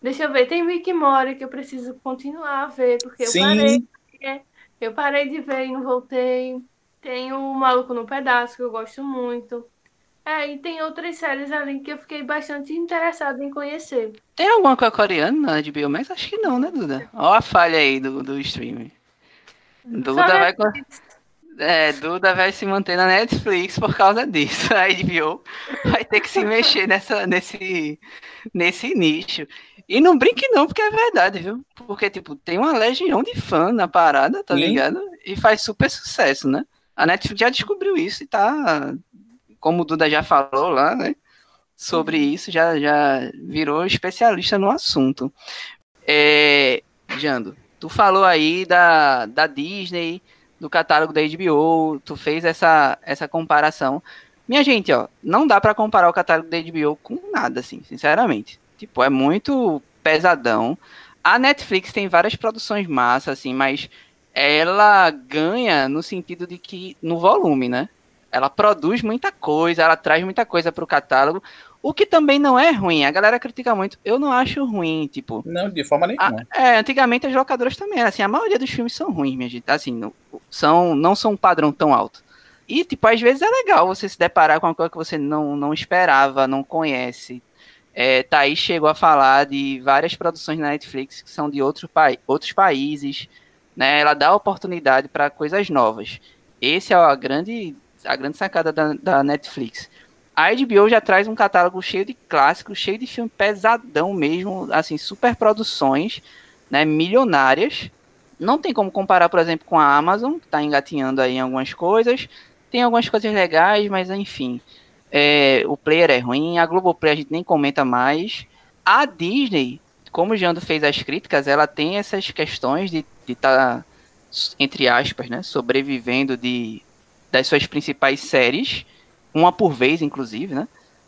Deixa eu ver, tem Rick Mori que eu preciso continuar a ver, porque Sim. eu parei. Eu parei de ver e não voltei. Tem o Maluco no Pedaço, que eu gosto muito. É, e tem outras séries ali que eu fiquei bastante interessada em conhecer. Tem alguma coisa coreana de Biomax? Acho que não, né, Duda? Olha a falha aí do, do streaming. Duda vai, é, Duda vai se manter na Netflix por causa disso. A HBO vai ter que se mexer nessa, nesse, nesse nicho. E não brinque não, porque é verdade, viu? Porque, tipo, tem uma legião de fã na parada, tá Sim. ligado? E faz super sucesso, né? A Netflix já descobriu isso e tá como o Duda já falou lá, né? Sobre uhum. isso, já, já virou especialista no assunto. É, Jando, tu falou aí da, da Disney, do catálogo da HBO, tu fez essa, essa comparação. Minha gente, ó, não dá para comparar o catálogo da HBO com nada, assim, sinceramente. Tipo, é muito pesadão. A Netflix tem várias produções massas, assim, mas ela ganha no sentido de que, no volume, né? ela produz muita coisa, ela traz muita coisa para o catálogo, o que também não é ruim. A galera critica muito. Eu não acho ruim, tipo. Não, de forma nenhuma. A, é, antigamente as locadoras também assim, a maioria dos filmes são ruins, minha gente. Assim, não, são, não são um padrão tão alto. E, tipo, às vezes é legal você se deparar com uma coisa que você não, não esperava, não conhece. É, Thaís chegou a falar de várias produções na Netflix que são de outro pa outros países, né? Ela dá oportunidade para coisas novas. Esse é a grande a grande sacada da, da Netflix. A HBO já traz um catálogo cheio de clássicos, cheio de filme pesadão mesmo, assim, super produções, né, milionárias. Não tem como comparar, por exemplo, com a Amazon, que está engatinhando aí em algumas coisas. Tem algumas coisas legais, mas enfim. É, o player é ruim, a Globoplay a gente nem comenta mais. A Disney, como o Jando fez as críticas, ela tem essas questões de estar, tá, entre aspas, né, sobrevivendo de das suas principais séries, uma por vez, inclusive, né?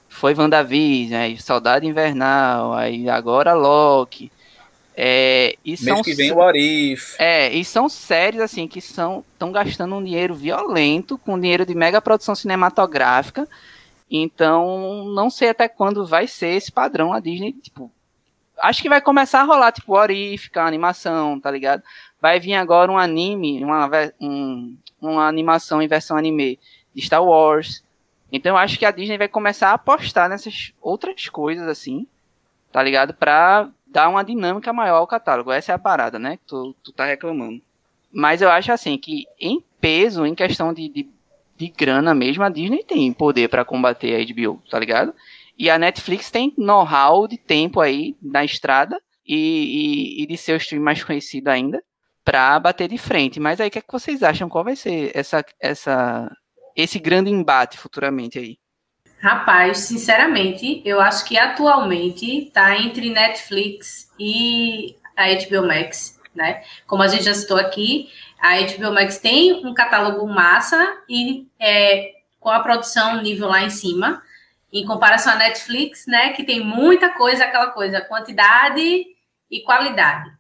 Foi WandaVision, né? Saudade Invernal, aí agora Loki. É, e Mês são, que vem o Arif. É, e são séries assim que são estão gastando um dinheiro violento com dinheiro de mega produção cinematográfica. Então, não sei até quando vai ser esse padrão a Disney, tipo, acho que vai começar a rolar tipo Arif, a animação, tá ligado? Vai vir agora um anime, uma, um, uma animação em versão anime de Star Wars. Então eu acho que a Disney vai começar a apostar nessas outras coisas assim, tá ligado? Pra dar uma dinâmica maior ao catálogo. Essa é a parada, né? Que tu, tu tá reclamando. Mas eu acho assim que em peso, em questão de, de, de grana mesmo, a Disney tem poder para combater a HBO, tá ligado? E a Netflix tem know-how de tempo aí na estrada e, e, e de stream mais conhecido ainda para bater de frente. Mas aí, o que, é que vocês acham? Qual vai ser essa, essa, esse grande embate futuramente aí? Rapaz, sinceramente, eu acho que atualmente está entre Netflix e a HBO Max, né? Como a gente já citou aqui, a HBO Max tem um catálogo massa e é, com a produção nível lá em cima, em comparação à Netflix, né? Que tem muita coisa, aquela coisa, quantidade e qualidade.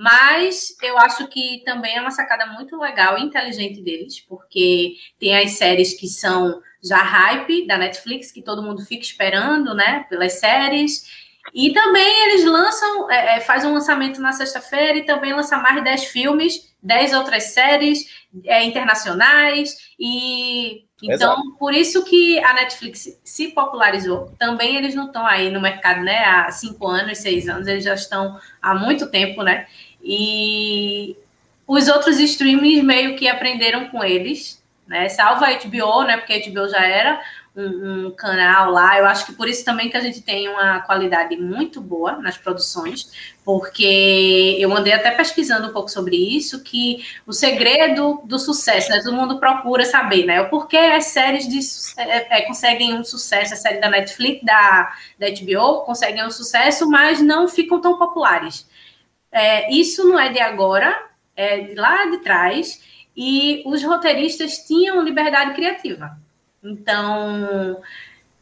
Mas eu acho que também é uma sacada muito legal e inteligente deles, porque tem as séries que são já hype da Netflix, que todo mundo fica esperando, né, pelas séries. E também eles lançam, é, é faz um lançamento na sexta-feira e também lança mais 10 filmes, 10 outras séries é, internacionais. E então, Exato. por isso que a Netflix se popularizou. Também eles não estão aí no mercado, né, há cinco anos, seis anos, eles já estão há muito tempo, né? E os outros streamings meio que aprenderam com eles, né? Salva a HBO, né? Porque a HBO já era um, um, canal lá. Eu acho que por isso também que a gente tem uma qualidade muito boa nas produções, porque eu andei até pesquisando um pouco sobre isso, que o segredo do sucesso, né? Todo mundo procura saber, né? O porquê as séries de, é, é, conseguem um sucesso, a série da Netflix, da, da HBO, conseguem um sucesso, mas não ficam tão populares. É, isso não é de agora, é de lá de trás, e os roteiristas tinham liberdade criativa. Então,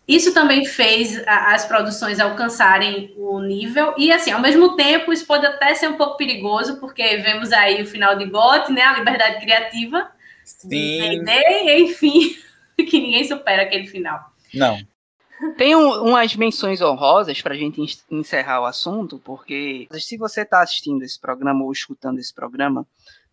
isso também fez as produções alcançarem o nível. E, assim, ao mesmo tempo, isso pode até ser um pouco perigoso, porque vemos aí o final de GOT, né? A liberdade criativa. Sim. enfim, que ninguém supera aquele final. Não. Tem um, umas menções honrosas para a gente encerrar o assunto, porque se você está assistindo esse programa ou escutando esse programa,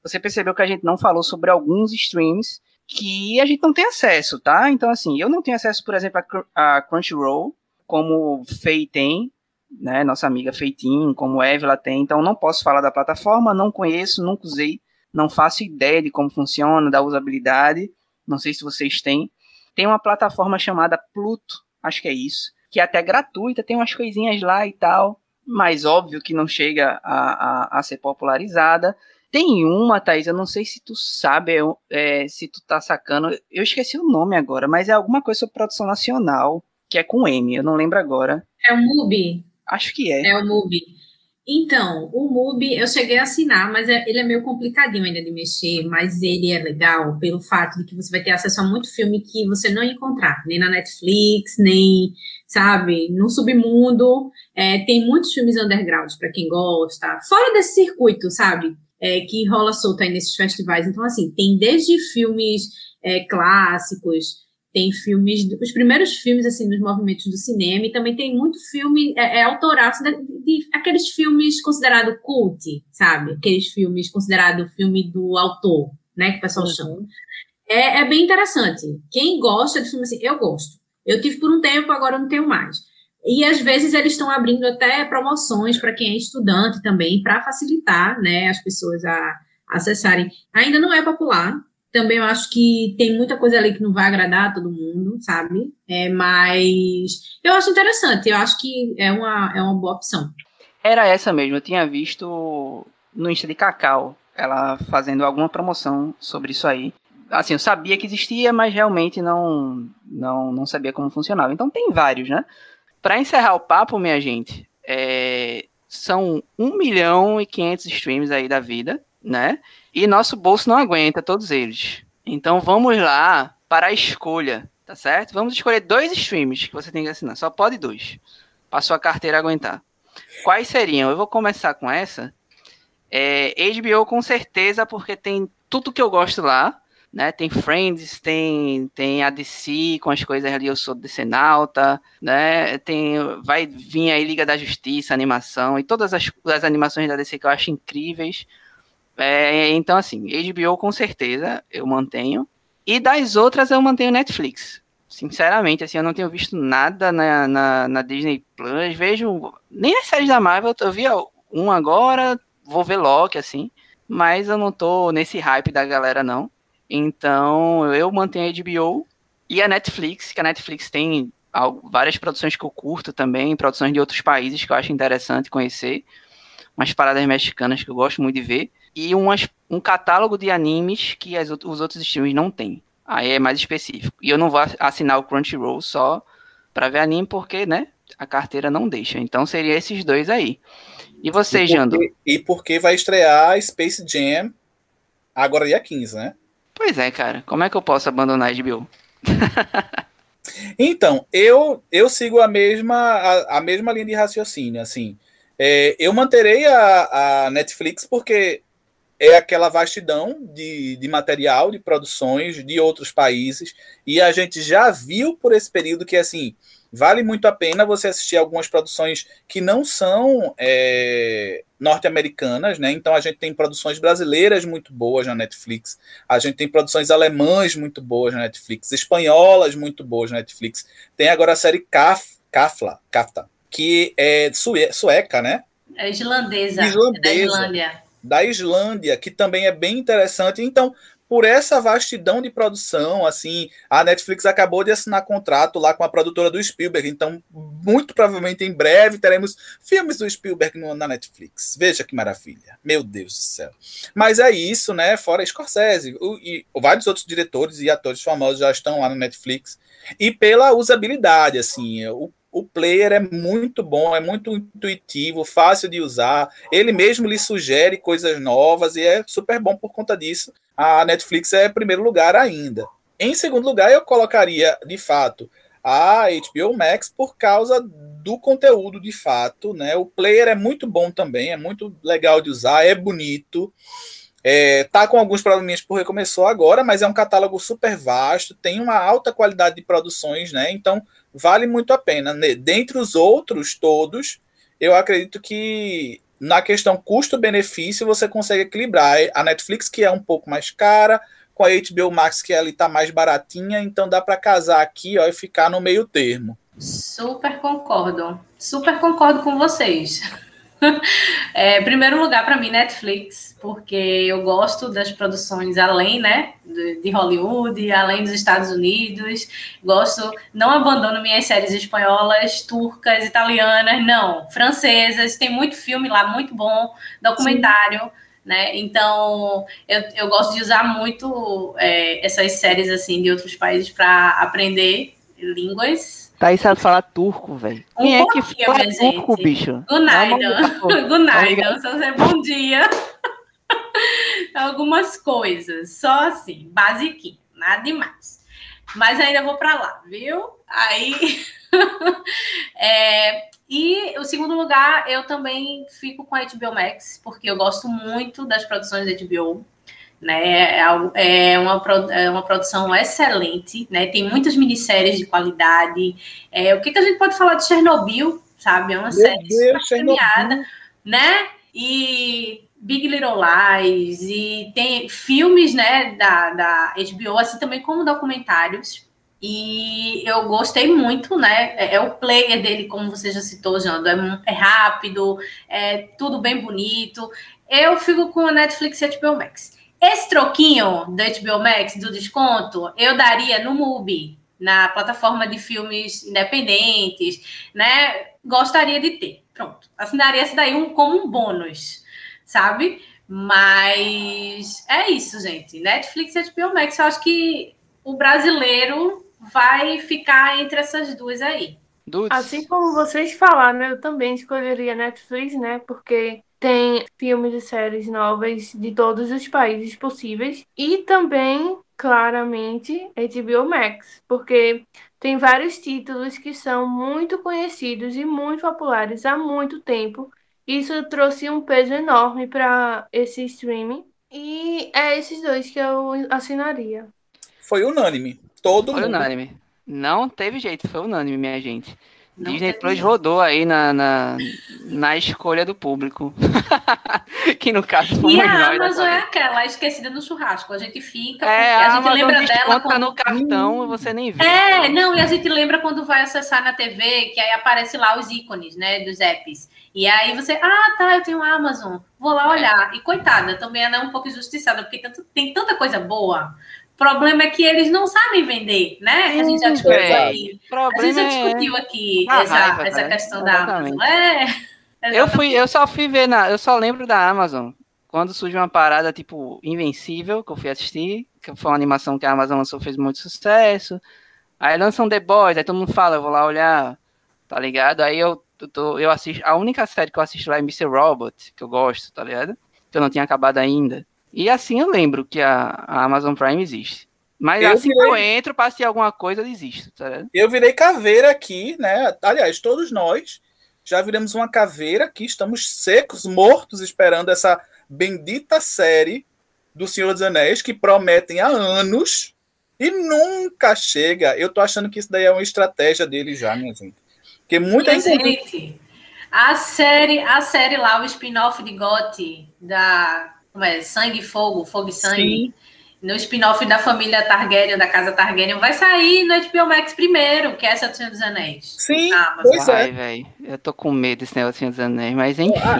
você percebeu que a gente não falou sobre alguns streams que a gente não tem acesso, tá? Então, assim, eu não tenho acesso, por exemplo, a, Crunchyroll, como Fei tem, né? Nossa amiga Feitin, como Evela tem. Então, não posso falar da plataforma, não conheço, nunca usei, não faço ideia de como funciona, da usabilidade. Não sei se vocês têm. Tem uma plataforma chamada Pluto, acho que é isso, que é até gratuita, tem umas coisinhas lá e tal, mas óbvio que não chega a, a, a ser popularizada. Tem uma, Thaís, eu não sei se tu sabe, é, se tu tá sacando, eu esqueci o nome agora, mas é alguma coisa sobre produção nacional, que é com M, eu não lembro agora. É o MUBI? Acho que é. É o MUBI. Então, o MUBI eu cheguei a assinar, mas é, ele é meio complicadinho ainda de mexer, mas ele é legal pelo fato de que você vai ter acesso a muito filme que você não encontrar, nem na Netflix, nem, sabe, no submundo. É, tem muitos filmes underground para quem gosta, fora desse circuito, sabe? é, que rola solta aí nesses festivais. Então, assim, tem desde filmes é, clássicos, tem filmes, os primeiros filmes, assim, dos movimentos do cinema, e também tem muito filme é, é autoral, assim, de, de, aqueles filmes considerados cult, sabe? Aqueles filmes considerados filme do autor, né, que o pessoal uhum. chama. É, é bem interessante. Quem gosta de filme assim, eu gosto. Eu tive por um tempo, agora não tenho mais. E às vezes eles estão abrindo até promoções para quem é estudante também, para facilitar né, as pessoas a acessarem. Ainda não é popular, também eu acho que tem muita coisa ali que não vai agradar a todo mundo, sabe? É, mas eu acho interessante, eu acho que é uma, é uma boa opção. Era essa mesmo, eu tinha visto no Insta de Cacau, ela fazendo alguma promoção sobre isso aí. Assim, eu sabia que existia, mas realmente não, não, não sabia como funcionava. Então tem vários, né? Para encerrar o papo, minha gente, é, são 1 milhão e 500 streams aí da vida, né? E nosso bolso não aguenta todos eles. Então vamos lá para a escolha, tá certo? Vamos escolher dois streams que você tem que assinar. Só pode dois. Para sua carteira aguentar. Quais seriam? Eu vou começar com essa. É, HBO com certeza, porque tem tudo que eu gosto lá né? Tem Friends, tem, tem a DC com as coisas ali, eu sou DC Nauta, né? Tem, vai vir aí Liga da Justiça, animação, e todas as, as animações da DC que eu acho incríveis. É, então, assim, HBO com certeza eu mantenho. E das outras eu mantenho Netflix. Sinceramente, assim, eu não tenho visto nada na, na, na Disney Plus. Vejo nem as séries da Marvel, eu vi um agora, vou ver Loki, assim. Mas eu não tô nesse hype da galera, não. Então, eu mantenho a HBO e a Netflix, que a Netflix tem várias produções que eu curto também, produções de outros países que eu acho interessante conhecer, umas paradas mexicanas que eu gosto muito de ver, e umas, um catálogo de animes que as, os outros streams não têm. Aí é mais específico. E eu não vou assinar o Crunchyroll só para ver anime, porque, né, a carteira não deixa. Então seria esses dois aí. E você, e Jando? E porque vai estrear Space Jam agora dia 15, né? Pois é, cara. Como é que eu posso abandonar a HBO? então, eu eu sigo a mesma a, a mesma linha de raciocínio, assim. É, eu manterei a, a Netflix porque é aquela vastidão de, de material, de produções de outros países, e a gente já viu por esse período que, assim, vale muito a pena você assistir algumas produções que não são é, norte-americanas, né? Então a gente tem produções brasileiras muito boas na Netflix, a gente tem produções alemãs muito boas na Netflix, espanholas muito boas na Netflix. Tem agora a série Kaf, Kafla, Kafta, que é sue, sueca, né? É islandesa. Islandesa. É da Islândia. Da Islândia, que também é bem interessante. Então, por essa vastidão de produção, assim, a Netflix acabou de assinar contrato lá com a produtora do Spielberg, então muito provavelmente em breve teremos filmes do Spielberg no, na Netflix. Veja que maravilha, meu Deus do céu. Mas é isso, né? Fora Scorsese o, e vários outros diretores e atores famosos já estão lá no Netflix e pela usabilidade, assim, o o player é muito bom, é muito intuitivo, fácil de usar. Ele mesmo lhe sugere coisas novas e é super bom por conta disso. A Netflix é primeiro lugar ainda. Em segundo lugar, eu colocaria, de fato, a HBO Max por causa do conteúdo, de fato. Né? O player é muito bom também, é muito legal de usar, é bonito. É, tá com alguns probleminhas porque começou agora, mas é um catálogo super vasto, tem uma alta qualidade de produções, né? Então vale muito a pena. Dentre os outros todos, eu acredito que na questão custo-benefício você consegue equilibrar. A Netflix, que é um pouco mais cara, com a HBO Max, que ela está mais baratinha, então dá para casar aqui ó, e ficar no meio termo. Super concordo. Super concordo com vocês. É, primeiro lugar para mim Netflix, porque eu gosto das produções além, né, de, Hollywood, além dos Estados Unidos. Gosto, não abandono minhas séries espanholas, turcas, italianas, não, francesas. Tem muito filme lá, muito bom, documentário. Sim. Né? Então, eu, eu gosto de usar muito é, essas séries assim de outros países para aprender línguas Thaís sabe falar turco, velho. Um Quem é que fala turco, gente. bicho? Gunaidan. Gunaidan, só dizer bom dia. Algumas coisas, só assim, basiquinho, nada demais. Mas ainda vou para lá, viu? Aí. é, e o segundo lugar, eu também fico com a HBO Max, porque eu gosto muito das produções da HBO né? É, é uma, é uma produção excelente, né? Tem muitas minisséries de qualidade. É, o que, que a gente pode falar de Chernobyl, sabe? É uma Meu série Deus, premiada, né? E Big Little Lies, e tem filmes, né, da, da HBO, assim também como documentários. E eu gostei muito, né? É, é o player dele, como você já citou, Jando. É, é rápido, é tudo bem bonito. Eu fico com a Netflix e a HBO Max. Esse troquinho da HBO Max, do desconto, eu daria no MUBI, na plataforma de filmes independentes, né? Gostaria de ter. Pronto. Assinaria esse daí um, como um bônus, sabe? Mas é isso, gente. Netflix e HBO Max, eu acho que o brasileiro vai ficar entre essas duas aí. Dudes. Assim como vocês falaram, eu também escolheria Netflix, né? Porque tem filmes e séries novas de todos os países possíveis e também, claramente, HBO Max, porque tem vários títulos que são muito conhecidos e muito populares há muito tempo. Isso trouxe um peso enorme para esse streaming e é esses dois que eu assinaria. Foi unânime. Todo foi mundo. unânime. Não teve jeito, foi unânime, minha gente. Não Disney Plus rodou aí na, na, na, escolha do público. que no caso foi E a Amazon é aquela esquecida no churrasco. A gente fica, é, a, a gente lembra dela quando... no cartão você nem vê. É, não, e a gente lembra quando vai acessar na TV, que aí aparece lá os ícones, né, dos apps. E aí você, ah, tá, eu tenho Amazon, vou lá é. olhar. E coitada, também ela é um pouco injustiçada, porque tem tanta coisa boa problema é que eles não sabem vender, né? a gente já discutiu é. aqui. A gente já discutiu aqui essa, raiva, essa questão da Amazon. É, eu fui, eu só fui ver na, eu só lembro da Amazon quando surge uma parada tipo Invencível, que eu fui assistir, que foi uma animação que a Amazon lançou, fez muito sucesso. Aí lançam The Boys, aí todo mundo fala, eu vou lá olhar, tá ligado? Aí eu, eu, tô, eu assisto, a única série que eu assisto lá é Mr. Robot, que eu gosto, tá ligado? Que eu não tinha acabado ainda. E assim eu lembro que a, a Amazon Prime existe. Mas eu assim virei... que eu entro, passei alguma coisa, desisto. Tá eu virei caveira aqui, né? Aliás, todos nós já viramos uma caveira aqui, estamos secos, mortos, esperando essa bendita série do Senhor dos Anéis, que prometem há anos e nunca chega. Eu tô achando que isso daí é uma estratégia dele já, minha gente. Porque muita gente, a série, a série lá, o spin-off de Gotti, da como é? Sangue e Fogo, Fogo e Sangue. Sim. No spin-off da família Targaryen, da casa Targaryen, vai sair no HBO Max primeiro, que é essa do Senhor dos Anéis. Sim, ah, pois é. velho. Eu tô com medo desse negócio do Senhor dos Anéis, mas enfim. Ah,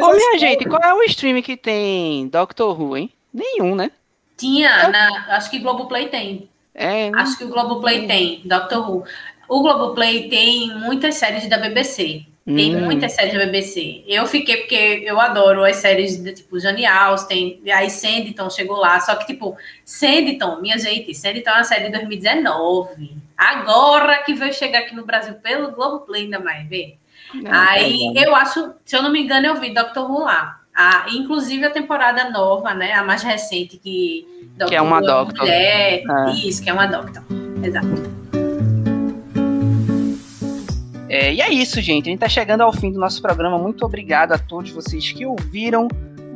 Ô, minha gente, qual é o stream que tem Doctor Who, hein? Nenhum, né? Tinha, na, acho que Globoplay tem. É, Acho que o Globoplay tem, Doctor Who. O Globoplay tem muitas séries da BBC. Tem Hum. muitas séries da BBC. Eu fiquei porque eu adoro as séries de tipo Jane Austen, aí Sanditon chegou lá. Só que, tipo, Sanditon, minha gente, Sanditon é uma série de 2019. Agora que veio chegar aqui no Brasil pelo Globoplay, ainda mais, vê. Não, Aí tá bom. eu acho, se eu não me engano, eu vi Doctor Who lá. A, inclusive a temporada nova, né? A mais recente que. Que é uma Who Doctor. Mulher, É. Isso, que é uma Doctor. Exato. É, e é isso, gente. A gente tá chegando ao fim do nosso programa. Muito obrigado a todos vocês que ouviram.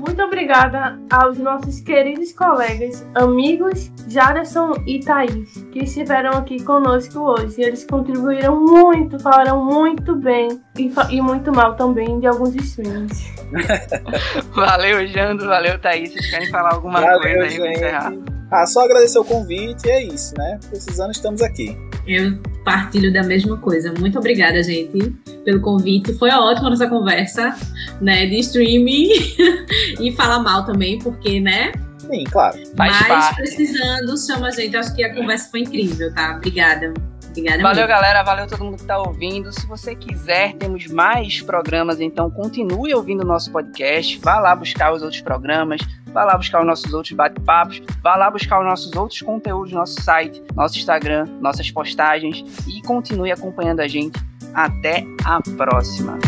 Muito obrigada aos nossos queridos colegas, amigos Jaderson e Thaís, que estiveram aqui conosco hoje. Eles contribuíram muito, falaram muito bem e, e muito mal também de alguns streams. Valeu, Jando. Valeu, Thaís. Vocês querem falar alguma Valeu, coisa aí pra gente. encerrar? Ah, só agradecer o convite e é isso, né? Precisando, estamos aqui. Eu partilho da mesma coisa. Muito obrigada, gente, pelo convite. Foi ótima nossa conversa, né, de streaming e falar mal também, porque, né? Sim, claro. Mas parte. precisando, chama a gente. Acho que a conversa foi incrível, tá? Obrigada. Obrigada Valeu, mesmo. galera. Valeu todo mundo que tá ouvindo. Se você quiser, temos mais programas, então continue ouvindo o nosso podcast. Vá lá buscar os outros programas. Vá lá buscar os nossos outros bate-papos. Vá lá buscar os nossos outros conteúdos no nosso site, nosso Instagram, nossas postagens. E continue acompanhando a gente. Até a próxima.